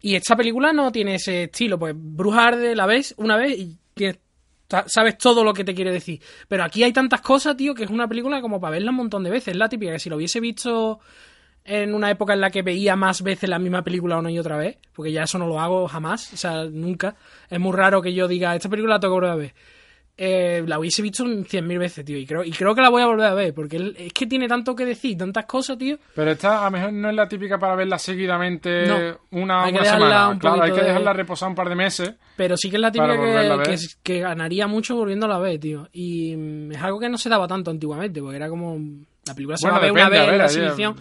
Speaker 3: Y esta película no tiene ese estilo, pues Brujar de la ves una vez y sabes todo lo que te quiere decir. Pero aquí hay tantas cosas, tío, que es una película como para verla un montón de veces. Es la típica que si lo hubiese visto en una época en la que veía más veces la misma película una y otra vez, porque ya eso no lo hago jamás, o sea, nunca. Es muy raro que yo diga, esta película la tengo que volver a ver. Eh, la hubiese visto cien mil veces, tío, y creo, y creo que la voy a volver a ver, porque es que tiene tanto que decir, tantas cosas, tío.
Speaker 2: Pero esta a lo mejor no es la típica para verla seguidamente
Speaker 3: No.
Speaker 2: una,
Speaker 3: Hay
Speaker 2: una semana.
Speaker 3: un
Speaker 2: claro, hay que
Speaker 3: de-
Speaker 2: dejarla reposar un par de meses.
Speaker 3: Pero sí que es la típica que, que, que ganaría mucho volviéndola a ver, tío. Y mm, es algo que no se daba tanto antiguamente, porque era como. La película se
Speaker 2: Bueno,
Speaker 3: va a ver una
Speaker 2: depende,
Speaker 3: vez
Speaker 2: a
Speaker 3: en
Speaker 2: ver,
Speaker 3: la
Speaker 2: hay-
Speaker 3: exhibición.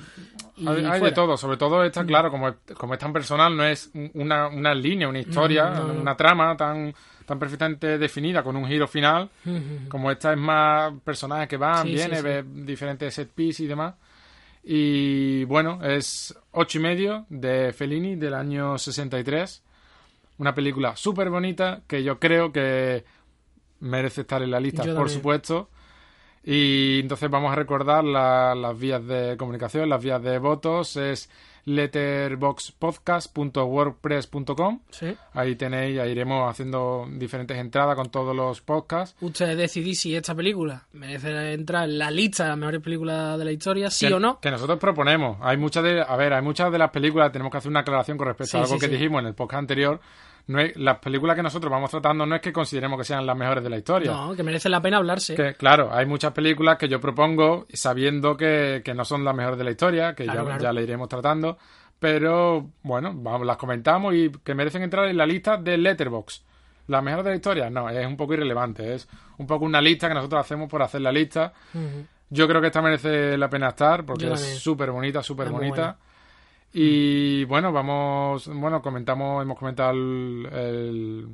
Speaker 3: y
Speaker 2: Hay, hay de todo, sobre todo esta, claro, como, es- como es tan personal, no es una, una línea, una historia,
Speaker 3: Mm, no, no.
Speaker 2: una trama tan, tan perfectamente definida con un giro final. Como esta es más personajes que van,
Speaker 3: Sí,
Speaker 2: vienen,
Speaker 3: sí,
Speaker 2: diferentes set pieces y demás. Y bueno, es ocho y medio de Fellini del año 63. Una película súper bonita que yo creo que merece estar en la lista,
Speaker 3: Yo
Speaker 2: por
Speaker 3: también.
Speaker 2: supuesto. Y entonces vamos a recordar la- las vías de comunicación, las vías de votos. Es letterboxpodcast.wordpress.com.
Speaker 3: Sí.
Speaker 2: Ahí tenéis, ahí iremos haciendo diferentes entradas con todos los podcasts.
Speaker 3: Ustedes decidís si esta película merece entrar en la lista de las mejores películas de la historia, sí
Speaker 2: que,
Speaker 3: o no.
Speaker 2: Que nosotros proponemos. Hay muchas de, a ver, hay muchas de las películas, tenemos que hacer una aclaración con respecto
Speaker 3: Sí,
Speaker 2: a algo
Speaker 3: sí,
Speaker 2: que dijimos en el podcast anterior. No es, las películas que nosotros vamos tratando no es que consideremos que sean las mejores de la historia.
Speaker 3: No, que merece la pena hablarse.
Speaker 2: Que, claro, hay muchas películas que yo propongo sabiendo que, que no son las mejores de la historia, que
Speaker 3: Claro,
Speaker 2: ya,
Speaker 3: claro.
Speaker 2: ya le iremos tratando, pero bueno, vamos, las comentamos y que merecen entrar en la lista de Letterbox. ¿Las mejores de la historia? No, es un poco irrelevante, es un poco una lista que nosotros hacemos por hacer la lista. Yo creo que esta merece la pena estar porque es súper bonita, súper bonita. Y bueno, vamos, bueno, comentamos, hemos comentado el, el,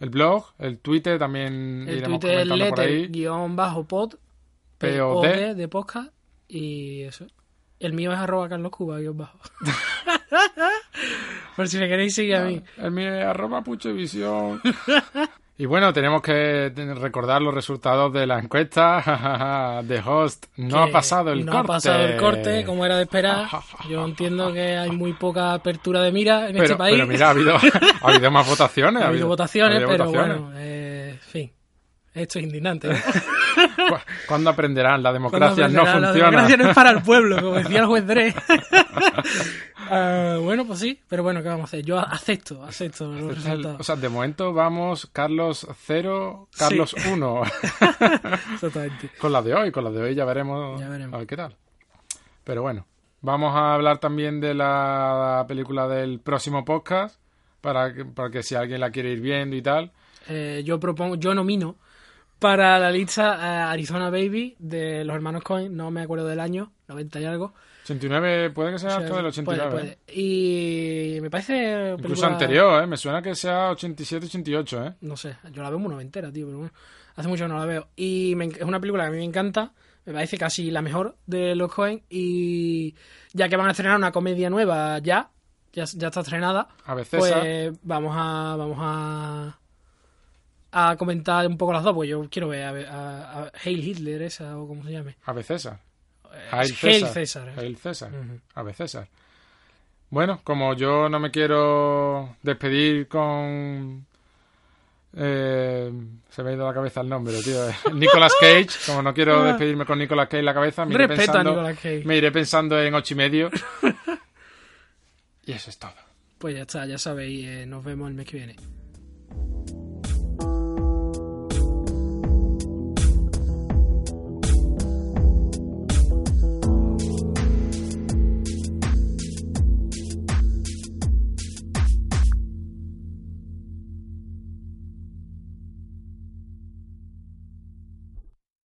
Speaker 2: el blog, el Twitter también
Speaker 3: El
Speaker 2: iremos
Speaker 3: Twitter
Speaker 2: comentando por ahí.
Speaker 3: letter guion bajo pod
Speaker 2: POD.
Speaker 3: POD de podcast y eso. El mío es arroba Carlos Cuba guion bajo. Por si me queréis seguir a mí.
Speaker 2: El mío es arroba puchevisión. Y bueno, tenemos que recordar los resultados de la encuesta de Host. No
Speaker 3: que
Speaker 2: ha pasado el
Speaker 3: no
Speaker 2: corte.
Speaker 3: ha pasado el corte, como era de esperar. Yo entiendo que hay muy poca apertura de mira en
Speaker 2: pero,
Speaker 3: este país.
Speaker 2: pero mira, ha habido, ha habido más votaciones.
Speaker 3: ha habido votaciones,
Speaker 2: ha habido
Speaker 3: pero
Speaker 2: votaciones.
Speaker 3: bueno, eh, en fin. Esto es indignante. ¿eh?
Speaker 2: ¿Cu- ¿Cuándo aprenderán? La democracia no
Speaker 3: aprenderá, La
Speaker 2: funciona.
Speaker 3: democracia no es para el pueblo, como decía el juez Drey. Ah, bueno, pues sí, pero bueno, ¿qué vamos a hacer? Yo acepto, acepto los
Speaker 2: el-
Speaker 3: resultados.
Speaker 2: o sea, de momento vamos Carlos 0, Carlos 1.
Speaker 3: Exactamente.
Speaker 2: con la de hoy, con la de hoy ya veremos,
Speaker 3: Ya veremos.
Speaker 2: a ver qué tal. Pero bueno, vamos a hablar también de la película del próximo podcast para que, para que si alguien la quiere ir viendo y tal.
Speaker 3: Eh, yo propongo, yo nomino para la lista eh, Arizona Baby de los hermanos Cohen, no me acuerdo del año, 90 y algo.
Speaker 2: 89, puede que sea
Speaker 3: O sea,
Speaker 2: hasta del 89.
Speaker 3: puede, puede. Y me parece.
Speaker 2: Incluso
Speaker 3: película-
Speaker 2: anterior, ¿eh? Me suena que sea 87, 88, ¿eh?
Speaker 3: No sé, yo la veo muy noventera, tío, pero bueno. Hace mucho que no la veo. Y me es una película que a mí me encanta. Me parece casi la mejor de los Cohen. Y ya que van a estrenar una comedia nueva ya, ya, ya está estrenada,
Speaker 2: A veces
Speaker 3: pues vamos a. Vamos a. A comentar un poco las dos, porque yo quiero ver a, a, a Hail Hitler, esa o como se llame.
Speaker 2: a veces César.
Speaker 3: Eh,
Speaker 2: Hail
Speaker 3: Hail
Speaker 2: César.
Speaker 3: César.
Speaker 2: Hail César.
Speaker 3: Ujú.
Speaker 2: Ave César. Bueno, como yo no me quiero despedir con... eh, se me ha ido la cabeza el nombre, tío. Nicolas Cage. Como no quiero despedirme con Nicolas Cage en la cabeza, me iré,
Speaker 3: Ah. A
Speaker 2: pensando,
Speaker 3: Nicolas Cage.
Speaker 2: me iré pensando en ocho y medio. y eso es todo.
Speaker 3: Pues ya está, ya sabéis, eh, nos vemos el mes que viene.